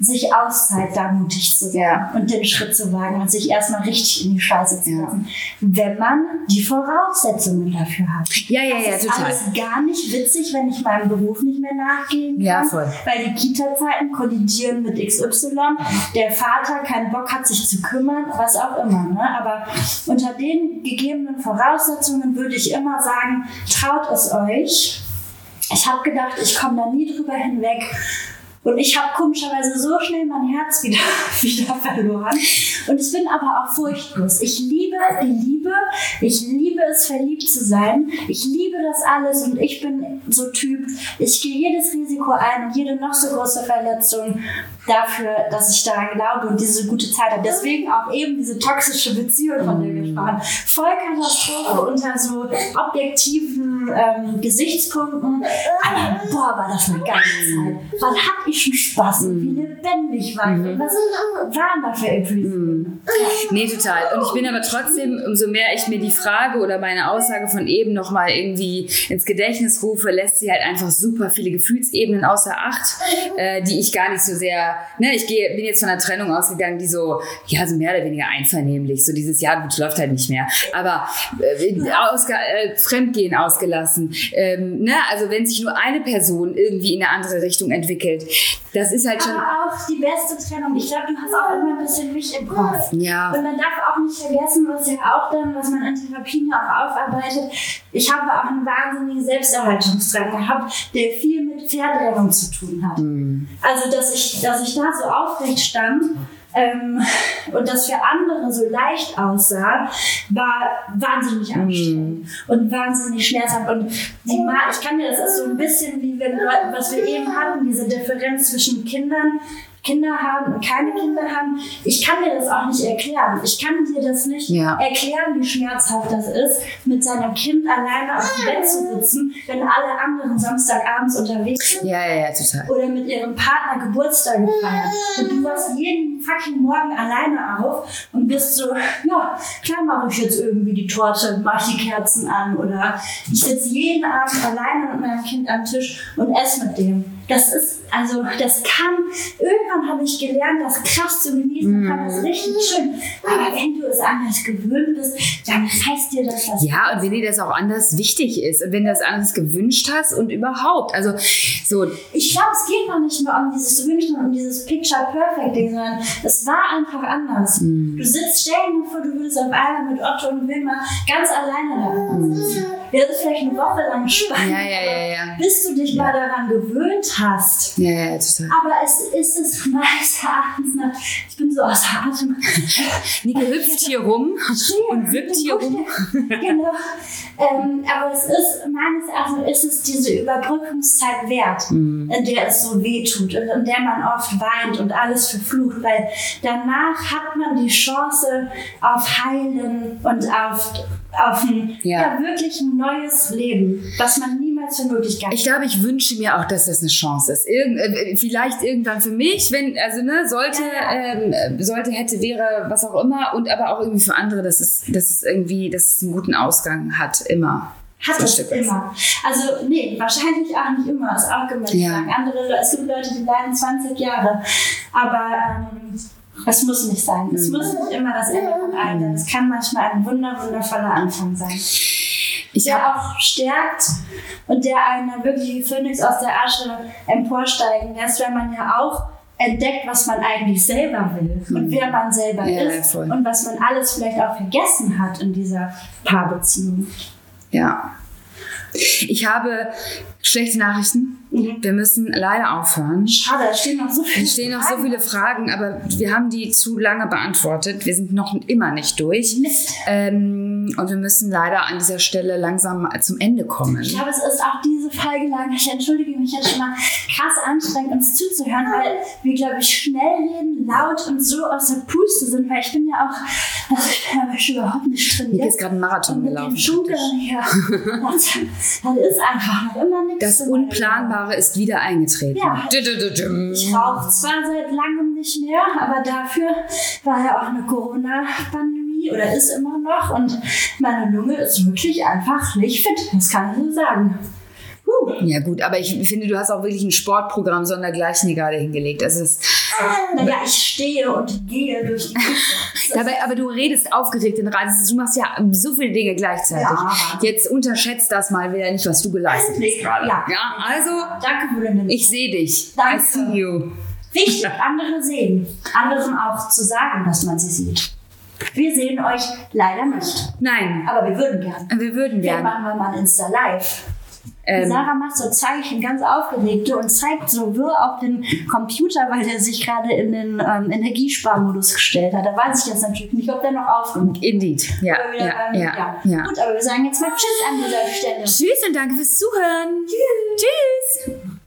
sich auszahlt, da mutig zu sein ja. und den Schritt zu wagen und sich erstmal richtig in die Scheiße zu setzen, ja. wenn man die Voraussetzungen dafür hat. Ja, ja, ja, das ist total. alles gar nicht witzig, wenn ich meinem Beruf nicht mehr nachgehen kann, ja, voll. weil die Kita-Zeiten kollidieren mit XY, der Vater keinen Bock hat, sich zu kümmern, was auch immer. Ne? Aber unter den gegebenen Voraussetzungen würde ich immer sagen, traut es euch. Ich habe gedacht, ich komme da nie drüber hinweg und ich habe komischerweise so schnell mein Herz wieder, wieder verloren. Und ich bin aber auch furchtlos. Ich liebe die Liebe. Ich liebe es, verliebt zu sein. Ich liebe das alles und ich bin so Typ, ich gehe jedes Risiko ein und jede noch so große Verletzung dafür, dass ich daran glaube und diese gute Zeit habe. Deswegen auch eben diese toxische Beziehung, von der wir sprachen. Voll Katastrophe unter so objektiven ähm, Gesichtspunkten. Aber boah, war das eine geile Zeit. Wann hab ich und wie lebendig war mhm. Was waren da für Episoden? Mhm. Nee, total. Und ich bin aber trotzdem, umso mehr ich mir die Frage oder meine Aussage von eben nochmal irgendwie ins Gedächtnis rufe, lässt sie halt einfach super viele Gefühlsebenen außer Acht, äh, die ich gar nicht so sehr ne, ich gehe, bin jetzt von einer Trennung ausgegangen, die so, ja, so mehr oder weniger einvernehmlich, so dieses Jahr, gut, läuft halt nicht mehr, aber äh, ausge, äh, Fremdgehen ausgelassen, ähm, ne, also wenn sich nur eine Person irgendwie in eine andere Richtung entwickelt, das ist halt schon... Aber auch die beste Trennung, ich glaube, du hast auch immer ein bisschen mich im Kopf. Ja. Und man darf auch nicht vergessen, was ja auch dann, was man in Therapien auch aufarbeitet, ich habe auch einen wahnsinnigen Selbsterhaltungsdrang gehabt, der viel mit Verdrängung zu tun hat. Mhm. Also, dass ich, dass ich da so aufrecht stand ähm, und das für andere so leicht aussah, war wahnsinnig anstrengend mm. und wahnsinnig schmerzhaft. Und die Ma ich kann mir das ist so ein bisschen wie wenn Leute, was wir eben hatten, diese Differenz zwischen Kindern, Kinder haben und keine Kinder haben. Ich kann dir das auch nicht erklären. Ich kann dir das nicht ja. erklären, wie schmerzhaft das ist, mit seinem Kind alleine auf dem Bett zu sitzen, wenn alle anderen Samstagabends unterwegs sind. Ja, ja, ja, total. Oder mit ihrem Partner Geburtstag feiern. Und du warst jeden fucking Morgen alleine auf und und bist so, ja, klar mache ich jetzt irgendwie die Torte, mache die Kerzen an oder ich sitze jeden Abend alleine mit meinem Kind am Tisch und esse mit dem. Das ist, also, das kann, irgendwann habe ich gelernt, das krass zu genießen, mm. kann das richtig schön. Aber wenn du es anders gewöhnt bist, dann heißt dir das was. Ja, und wenn dir das auch anders wichtig ist und wenn du das anders gewünscht hast und überhaupt, also, so. Ich glaube, es geht noch nicht mehr um dieses Wünschen und um dieses Picture Perfect Ding, sondern es war einfach anders. Mm. Du sitzt, stell dir vor, du würdest auf einmal mit Otto und Wilma ganz alleine da sitzen. Mm. Wäre das vielleicht eine Woche lang spannend. Ja, ja, ja, ja. Bis du dich mal daran gewöhnt hast. Ja, ja, total. Aber es ist es meines Erachtens nach, ich bin so außer Atem. Nike hüpft hier rum und wippt hier rum. genau. Ähm, aber es ist, meines Erachtens ist es diese Überbrückungszeit wert, mhm. in der es so weh tut und in der man oft weint und alles verflucht, weil danach hat man die Chance auf Heilen und auf auf ein ja. ja. wirklich ein neues Leben, was man niemals für möglich gehabt Ich glaube, ich wünsche mir auch, dass das eine Chance ist. Irgend, äh, vielleicht irgendwann für mich, wenn, also ne, sollte, ja. ähm, sollte, hätte, wäre, was auch immer, und aber auch irgendwie für andere, dass es, dass es irgendwie, dass es einen guten Ausgang hat, immer. Hat es immer. Also, nee, wahrscheinlich auch nicht immer, ist auch gemeint ja. Andere, es gibt Leute, die leiden 20 Jahre. Aber ähm, es muss nicht sein. Es muss nicht immer das Ende von sein. Es kann manchmal ein wunder, wundervoller Anfang sein. Ich der auch stärkt und der einen wirklich wie Phönix aus der Asche emporsteigen lässt, weil man ja auch entdeckt, was man eigentlich selber will und wer man selber ja, ist voll. und was man alles vielleicht auch vergessen hat in dieser Paarbeziehung. Ja. Ich habe schlechte Nachrichten. Mhm. Wir müssen leider aufhören. Schade, es stehen noch so viele Es stehen noch so viele Fragen, aber wir haben die zu lange beantwortet. Wir sind noch immer nicht durch. Ähm, und wir müssen leider an dieser Stelle langsam zum Ende kommen. Ich glaube, es ist auch diese Folge lang, ich entschuldige mich jetzt schon mal, krass anstrengend, uns zuzuhören, weil wir, glaube ich, schnell reden, laut und so aus der Puste sind, weil ich bin ja auch, also ich bin aber schon überhaupt nicht drin. Mir ist gerade ein Marathon und gelaufen. Schule, ja. das ist einfach noch immer nichts. Das Unplanbare ist wieder eingetreten. Ja, ich rauche zwar seit langem nicht mehr, aber dafür war ja auch eine Corona-Pandemie oder ist immer noch und meine Lunge ist wirklich einfach nicht fit. Das kann ich nur sagen. Ja gut, aber ich finde, du hast auch wirklich ein Sportprogramm sondergleichen hier gerade hingelegt. Also es, naja, ich stehe und gehe durch die Küche. Dabei, aber du redest aufgeregt in Radio. Du machst ja so viele Dinge gleichzeitig. Ja. Jetzt unterschätzt das mal wieder nicht, was du geleistet hast gerade. Ja. ja, also. Danke für den Ich sehe dich. Danke. I see you. Wichtig, andere sehen. Anderen auch zu sagen, dass man sie sieht. Wir sehen euch leider nicht. Nein. Aber wir würden gerne. Wir würden gerne. Vielleicht machen wir mal ein Insta Live. Ähm, Sarah macht so Zeichen, ganz aufgeregte und zeigt so wirr auf den Computer, weil der sich gerade in den ähm, Energiesparmodus gestellt hat. Da weiß ich jetzt natürlich nicht, ob der noch aufnimmt. Indeed, ja, ja, ähm, ja, ja, ja. Gut, aber wir sagen jetzt mal Tschüss an dieser Stelle. Tschüss und danke fürs Zuhören. Tschüss. Tschüss.